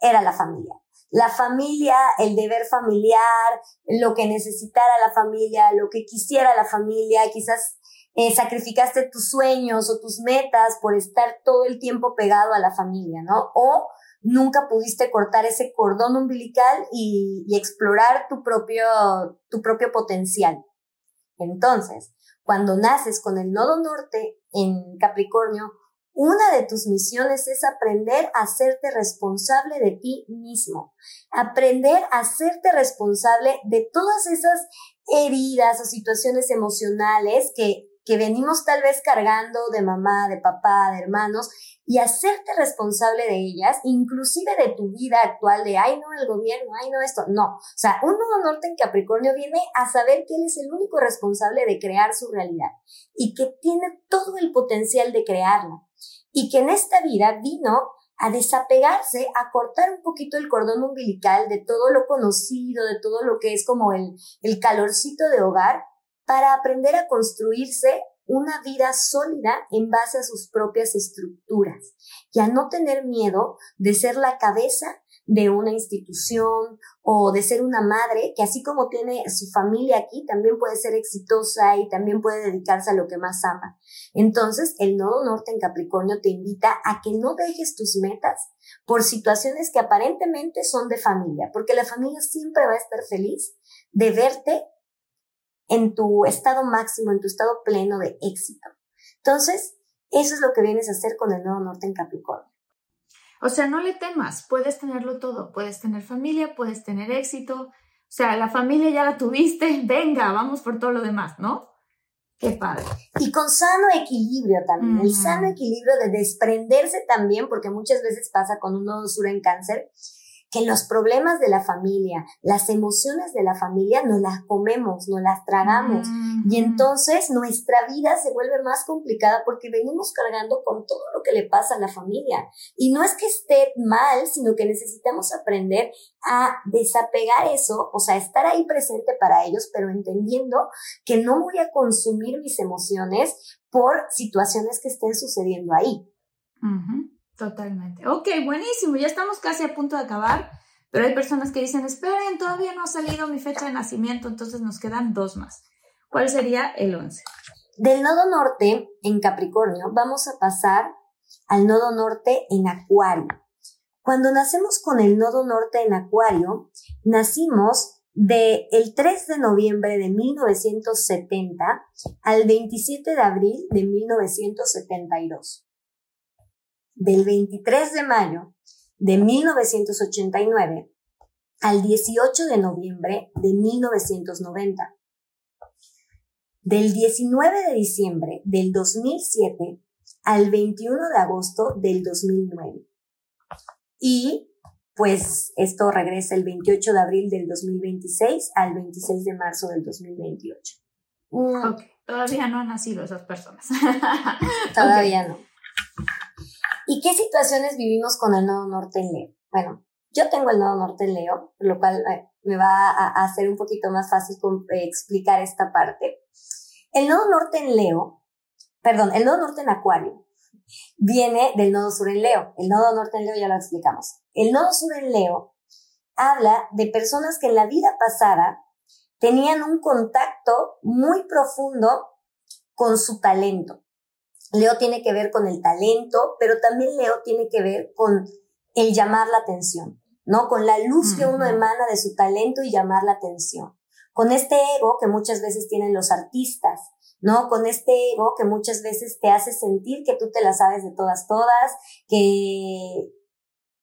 era la familia. La familia, el deber familiar, lo que necesitara la familia, lo que quisiera la familia, quizás eh, sacrificaste tus sueños o tus metas por estar todo el tiempo pegado a la familia, ¿no? O nunca pudiste cortar ese cordón umbilical y, explorar tu propio, tu propio potencial. Entonces, cuando naces con el nodo norte en Capricornio, una de tus misiones es aprender a hacerte responsable de ti mismo, aprender a hacerte responsable de todas esas heridas o situaciones emocionales que que venimos tal vez cargando de mamá, de papá, de hermanos, y hacerte responsable de ellas, inclusive de tu vida actual, de, ay, no, el gobierno, ay, no, esto, no. O sea, un nuevo norte en Capricornio viene a saber que él es el único responsable de crear su realidad y que tiene todo el potencial de crearla. Y que en esta vida vino a desapegarse, a cortar un poquito el cordón umbilical de todo lo conocido, de todo lo que es como el, el calorcito de hogar para aprender a construirse una vida sólida en base a sus propias estructuras y a no tener miedo de ser la cabeza de una institución o de ser una madre que así como tiene su familia aquí, también puede ser exitosa y también puede dedicarse a lo que más ama. Entonces, el nodo norte en Capricornio te invita a que no dejes tus metas por situaciones que aparentemente son de familia, porque la familia siempre va a estar feliz de verte en tu estado máximo, en tu estado pleno de éxito. Entonces, eso es lo que vienes a hacer con el nuevo norte en Capricornio. O sea, no le temas, puedes tenerlo todo, puedes tener familia, puedes tener éxito, o sea, la familia ya la tuviste, venga, vamos por todo lo demás, ¿no? Qué padre. Y con sano equilibrio también, el sano equilibrio de desprenderse también, porque muchas veces pasa con un nodo sur en cáncer, que los problemas de la familia, las emociones de la familia, nos las comemos, nos las tragamos. Y entonces nuestra vida se vuelve más complicada porque venimos cargando con todo lo que le pasa a la familia. Y no es que esté mal, sino que necesitamos aprender a desapegar eso, o sea, estar ahí presente para ellos, pero entendiendo que no voy a consumir mis emociones por situaciones que estén sucediendo ahí. Totalmente. Ok, buenísimo. Ya estamos casi a punto de acabar, pero hay personas que dicen, esperen, todavía no ha salido mi fecha de nacimiento, entonces nos quedan dos más. ¿Cuál sería el 11? Del nodo norte en Capricornio vamos a pasar al nodo norte en Acuario. Cuando nacemos con el nodo norte en Acuario, nacimos de el 3 de noviembre de 1970 al 27 de abril de 1972 del 23 de mayo de 1989 al 18 de noviembre de 1990. Del 19 de diciembre del 2007 al 21 de agosto del 2009. Y pues esto regresa el 28 de abril del 2026 al 26 de marzo del 2028. Ok, todavía no han nacido esas personas. todavía no. ¿Y qué situaciones vivimos con el nodo norte en Leo? Bueno, yo tengo el nodo norte en Leo, lo cual eh, me va a, hacer un poquito más fácil eh, explicar esta parte. El nodo norte en Leo, perdón, el nodo norte en Acuario, viene del nodo sur en Leo. El nodo norte en Leo ya lo explicamos. El nodo sur en Leo habla de personas que en la vida pasada tenían un contacto muy profundo con su talento. Leo tiene que ver con el talento, pero también Leo tiene que ver con el llamar la atención. ¿no? Con la luz que uno emana de su talento y llamar la atención. Con este ego que muchas veces tienen los artistas, ¿no? Con este ego que muchas veces te hace sentir que tú te la sabes de todas, todas, que,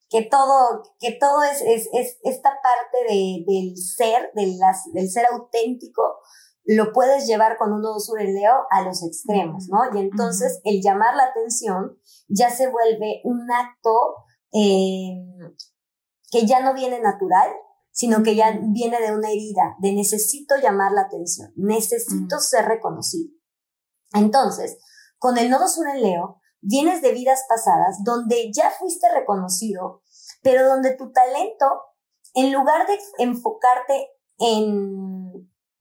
que todo, que todo es, es, es esta parte de, del ser, de las, del ser auténtico, lo puedes llevar con un nodo sur en Leo a los extremos, ¿no? Y entonces el llamar la atención ya se vuelve un acto eh, que ya no viene natural, sino que ya viene de una herida, de necesito llamar la atención, necesito ser reconocido. Entonces, con el nodo sur en Leo, vienes de vidas pasadas donde ya fuiste reconocido, pero donde tu talento, en lugar de enfocarte en,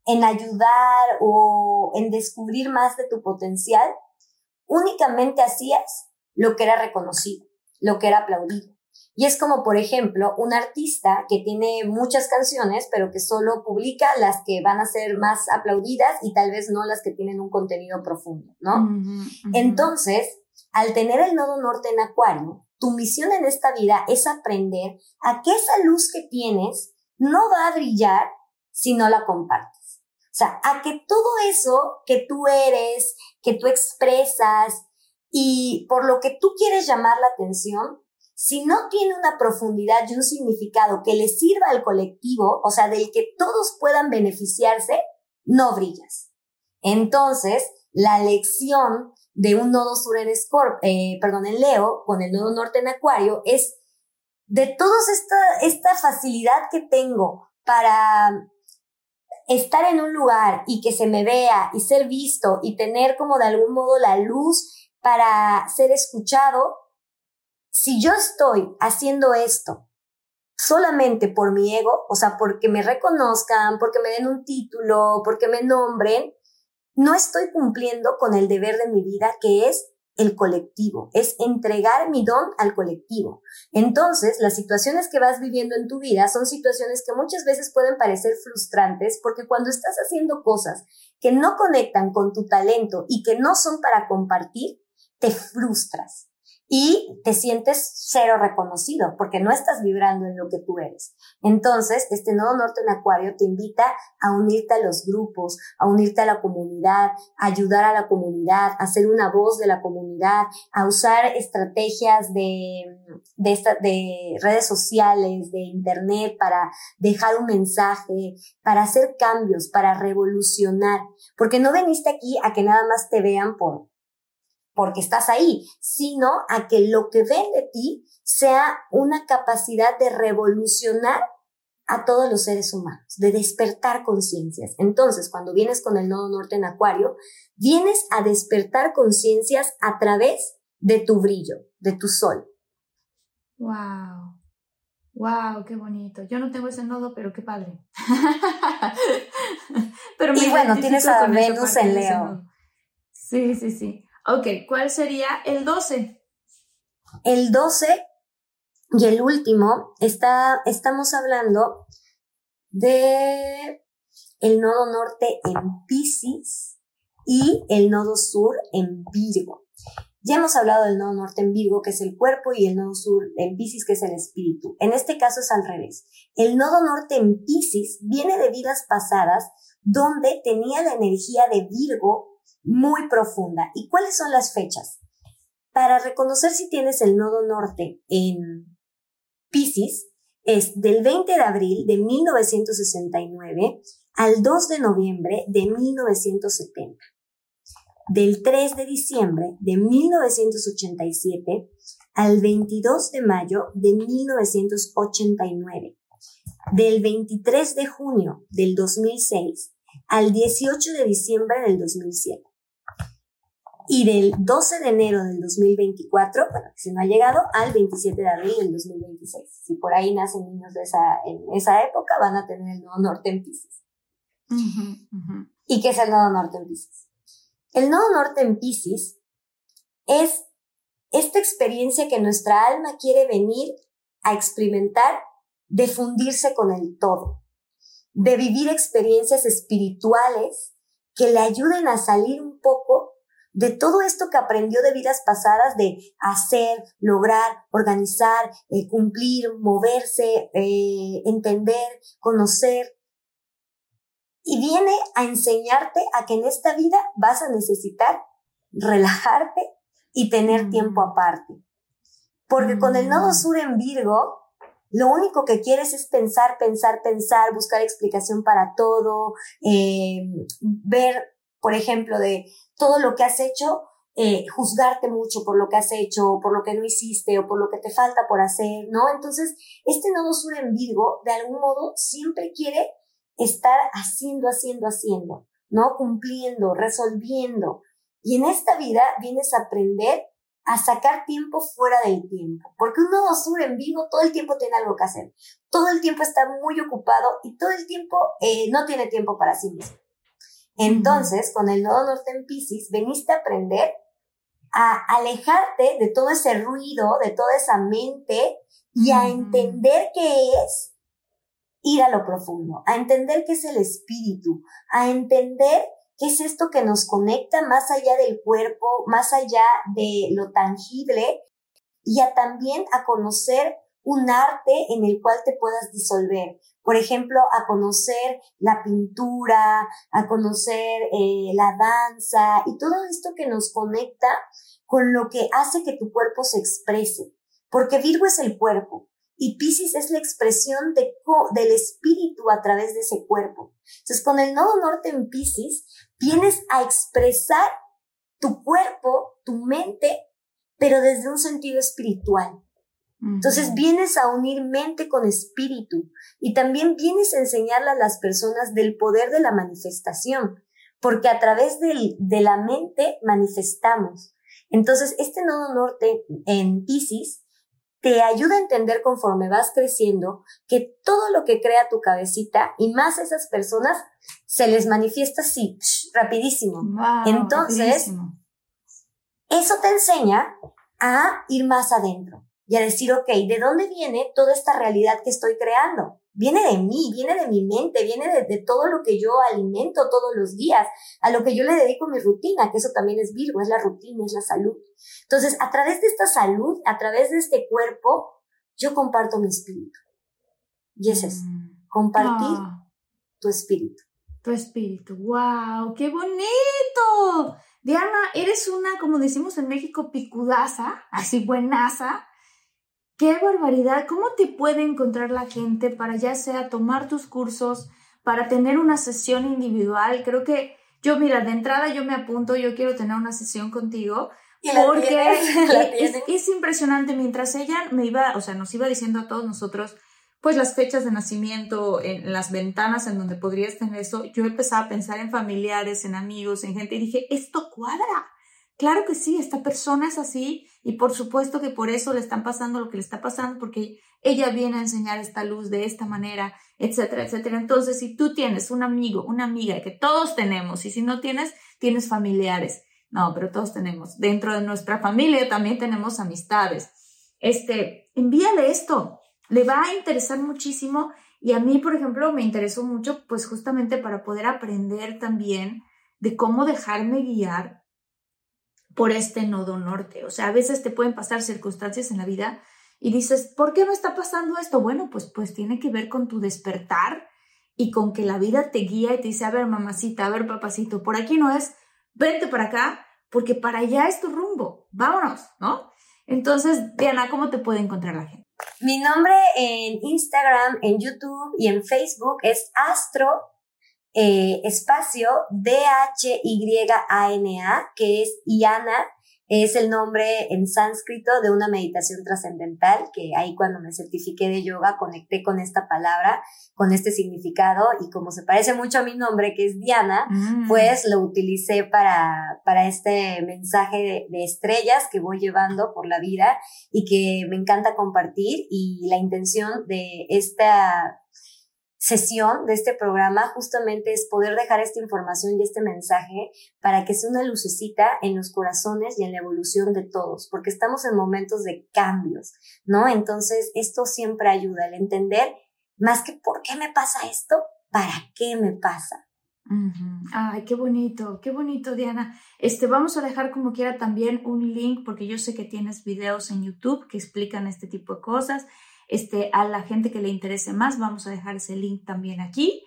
en ayudar o en descubrir más de tu potencial, únicamente hacías lo que era reconocido, lo que era aplaudido. Y es como, por ejemplo, un artista que tiene muchas canciones, pero que solo publica las que van a ser más aplaudidas y tal vez no las que tienen un contenido profundo, ¿no? Entonces, al tener el nodo norte en Acuario, tu misión en esta vida es aprender a que esa luz que tienes no va a brillar si no la compartes. Sea, a que todo eso que tú eres, que tú expresas y por lo que tú quieres llamar la atención, si no tiene una profundidad y un significado que le sirva al colectivo, o sea, del que todos puedan beneficiarse, no brillas. Entonces, la lección de un nodo sur en Scorp, eh, perdón, en Leo, con el nodo norte en Acuario, es de toda esta, esta facilidad que tengo para estar en un lugar y que se me vea y ser visto y tener como de algún modo la luz para ser escuchado, si yo estoy haciendo esto solamente por mi ego, o sea, porque me reconozcan, porque me den un título, porque me nombren, no estoy cumpliendo con el deber de mi vida que es el colectivo, es entregar mi don al colectivo. Entonces, las situaciones que vas viviendo en tu vida son situaciones que muchas veces pueden parecer frustrantes porque cuando estás haciendo cosas que no conectan con tu talento y que no son para compartir, te frustras y te sientes cero reconocido porque no estás vibrando en lo que tú eres. Entonces, este nodo norte en Acuario te invita a unirte a los grupos, a unirte a la comunidad, a ayudar a la comunidad, a ser una voz de la comunidad, a usar estrategias de, de, de redes sociales, de internet para dejar un mensaje, para hacer cambios, para revolucionar, porque no veniste aquí a que nada más te vean por porque estás ahí, sino a que lo que ven de ti sea una capacidad de revolucionar a todos los seres humanos, de despertar conciencias. Entonces, cuando vienes con el nodo norte en Acuario, vienes a despertar conciencias a través de tu brillo, de tu sol. Wow. Wow, qué bonito. Yo no tengo ese nodo, pero qué padre. pero y bueno, tienes a Venus en Leo. Sí, sí, sí. Ok, ¿cuál sería el 12? El 12 y el último, está, estamos hablando de el nodo norte en Pisces y el nodo sur en Virgo. Ya hemos hablado del nodo norte en Virgo, que es el cuerpo, y el nodo sur en Pisces, que es el espíritu. En este caso es al revés. El nodo norte en Pisces viene de vidas pasadas donde tenía la energía de Virgo muy profunda. ¿Y cuáles son las fechas? Para reconocer si tienes el nodo norte en Pisces, es del 20 de abril de 1969 al 2 de noviembre de 1970. Del 3 de diciembre de 1987 al 22 de mayo de 1989. Del 23 de junio del 2006 al 18 de diciembre del 2007 y del 12 de enero del 2024, bueno, si no ha llegado, al 27 de abril del 2026. Si por ahí nacen niños de esa, en esa época, van a tener el nodo norte en Pisces. ¿Y qué es el nodo norte en Pisces? El nodo norte en Pisces es esta experiencia que nuestra alma quiere venir a experimentar de fundirse con el todo, de vivir experiencias espirituales que le ayuden a salir un poco de todo esto que aprendió de vidas pasadas, de hacer, lograr, organizar, eh, cumplir, moverse, eh, entender, conocer. Y viene a enseñarte a que en esta vida vas a necesitar relajarte y tener tiempo mm. aparte. Porque con el nodo mm. sur en Virgo, lo único que quieres es pensar, pensar, pensar, buscar explicación para todo, eh, ver, por ejemplo, de todo lo que has hecho, eh, juzgarte mucho por lo que has hecho, por lo que no hiciste o por lo que te falta por hacer, ¿no? Entonces, este nodo sur en Virgo, de algún modo, siempre quiere estar haciendo, haciendo, haciendo, ¿no? Cumpliendo, resolviendo. Y en esta vida vienes a aprender a sacar tiempo fuera del tiempo, porque un nodo sur en vivo todo el tiempo tiene algo que hacer, todo el tiempo está muy ocupado y todo el tiempo eh, no tiene tiempo para sí mismo. Entonces, con el nodo norte en Pisces, veniste a aprender a alejarte de todo ese ruido, de toda esa mente y a entender qué es ir a lo profundo, a entender qué es el espíritu, a entender ¿Qué es esto que nos conecta más allá del cuerpo, más allá de lo tangible y a también a conocer un arte en el cual te puedas disolver? Por ejemplo, a conocer la pintura, a conocer eh, la danza y todo esto que nos conecta con lo que hace que tu cuerpo se exprese. Porque Virgo es el cuerpo, y Pisces es la expresión de, del espíritu a través de ese cuerpo. Entonces, con el nodo norte en Pisces, vienes a expresar tu cuerpo, tu mente, pero desde un sentido espiritual. Entonces vienes a unir mente con espíritu y también vienes a enseñarle a las personas del poder de la manifestación, porque a través de la mente manifestamos. Entonces, este nodo norte en Pisces te ayuda a entender conforme vas creciendo que todo lo que crea tu cabecita y más esas personas se les manifiesta así, rapidísimo. Entonces, eso te enseña a ir más adentro y a decir, ok, ¿de dónde viene toda esta realidad que estoy creando? Viene de mí, viene de mi mente, viene de, de, todo lo que yo alimento todos los días, a lo que yo le dedico mi rutina, que eso también es Virgo, es la rutina, es la salud. Entonces, a través de esta salud, a través de este cuerpo, yo comparto mi espíritu. Y ese es mm. compartir ah. tu espíritu. Tu espíritu, wow, qué bonito. Diana, eres una, como decimos en México, picudaza, así buenaza. Qué barbaridad. ¿Cómo te puede encontrar la gente para ya sea tomar tus cursos, para tener una sesión individual? Creo que yo, mira, de entrada yo me apunto, yo quiero tener una sesión contigo porque es, impresionante, mientras ella me iba, o sea, nos iba diciendo a todos nosotros, pues las fechas de nacimiento, en las ventanas en donde podrías tener eso, yo empezaba a pensar en familiares, en amigos, en gente, y dije, esto cuadra. Claro que sí, esta persona es así y por supuesto que por eso le están pasando lo que le está pasando porque ella viene a enseñar esta luz de esta manera, etcétera, etcétera. Entonces, si tú tienes un amigo, una amiga que todos tenemos y si no tienes, tienes familiares no, pero todos tenemos. Dentro de nuestra familia también tenemos amistades. Este, envíale esto. Le va a interesar muchísimo. Y a mí, por ejemplo, me interesó mucho, pues justamente para poder aprender también de cómo dejarme guiar por este nodo norte. O sea, a veces te pueden pasar circunstancias en la vida y dices, ¿por qué me está pasando esto? Bueno, pues, pues tiene que ver con tu despertar y con que la vida te guía y te dice, a ver, mamacita, a ver, papacito, por aquí no es, vente para acá, porque para allá es tu rumbo, vámonos, ¿no? Entonces, Diana, ¿cómo te puede encontrar la gente? Mi nombre en Instagram, en YouTube y en Facebook es Astro eh, espacio D-H-Y-A-N-A, que es Iana es el nombre en sánscrito de una meditación trascendental, que ahí cuando me certifiqué de yoga conecté con esta palabra, con este significado, y como se parece mucho a mi nombre, que es Diana, mm. pues lo utilicé para, para este mensaje de, de estrellas que voy llevando por la vida y que me encanta compartir, y la intención de esta sesión de este programa justamente es poder dejar esta información y este mensaje para que sea una lucecita en los corazones y en la evolución de todos, porque estamos en momentos de cambios, ¿no? Entonces, esto siempre ayuda al entender más que por qué me pasa esto, para qué me pasa. Ay, qué bonito, qué bonito, Diana. Este, vamos a dejar como quiera también un link, porque yo sé que tienes videos en YouTube que explican este tipo de cosas. Este, a la gente que le interese más, vamos a dejar ese link también aquí.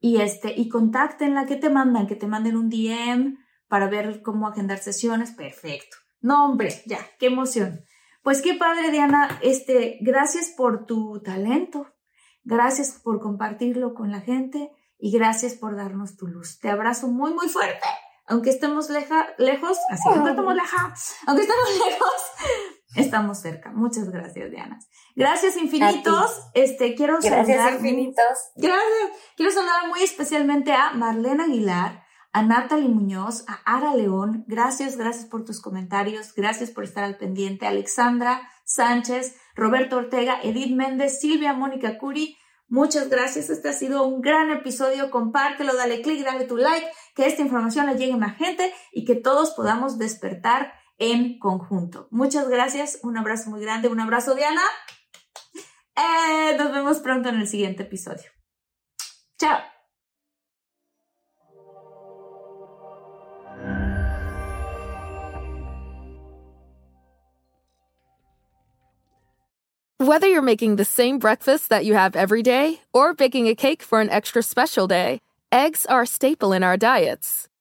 Y este, y contáctenla, ¿qué te mandan? Que te manden un DM para ver cómo agendar sesiones. Perfecto. No, hombre, ya, qué emoción. Pues qué padre, Diana. Este, gracias por tu talento. Gracias por compartirlo con la gente y gracias por darnos tu luz. Te abrazo muy, muy fuerte. Aunque estemos lejos, así que estamos lejos, aunque estemos lejos, estamos cerca. Muchas gracias, Diana. Gracias infinitos. Este, quiero gracias infinitos. gracias. Quiero saludar muy especialmente a Marlene Aguilar, a Natalie Muñoz, a Ara León. Gracias, gracias por tus comentarios. Gracias por estar al pendiente. Alexandra Sánchez, Roberto Ortega, Edith Méndez, Silvia Mónica Curi, Muchas gracias. Este ha sido un gran episodio. Compártelo, dale click, dale tu like, que esta información le llegue a más gente y que todos podamos despertar en conjunto. Muchas gracias. Un abrazo muy grande. Un abrazo, Diana. Eh, nos vemos pronto en el siguiente episodio. Chao. Whether you're making the same breakfast that you have every day or baking a cake for an extra special day, eggs are a staple in our diets.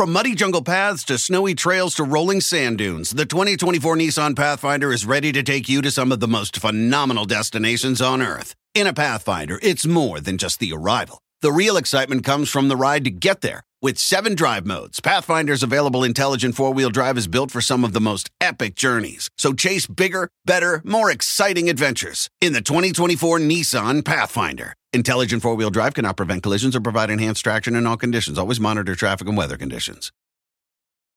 From muddy jungle paths to snowy trails to rolling sand dunes, the 2024 Nissan Pathfinder is ready to take you to some of the most phenomenal destinations on Earth. In a Pathfinder, it's more than just the arrival. The real excitement comes from the ride to get there. With seven drive modes, Pathfinder's available intelligent four wheel drive is built for some of the most epic journeys. So chase bigger, better, more exciting adventures in the 2024 Nissan Pathfinder. Intelligent four wheel drive cannot prevent collisions or provide enhanced traction in all conditions. Always monitor traffic and weather conditions.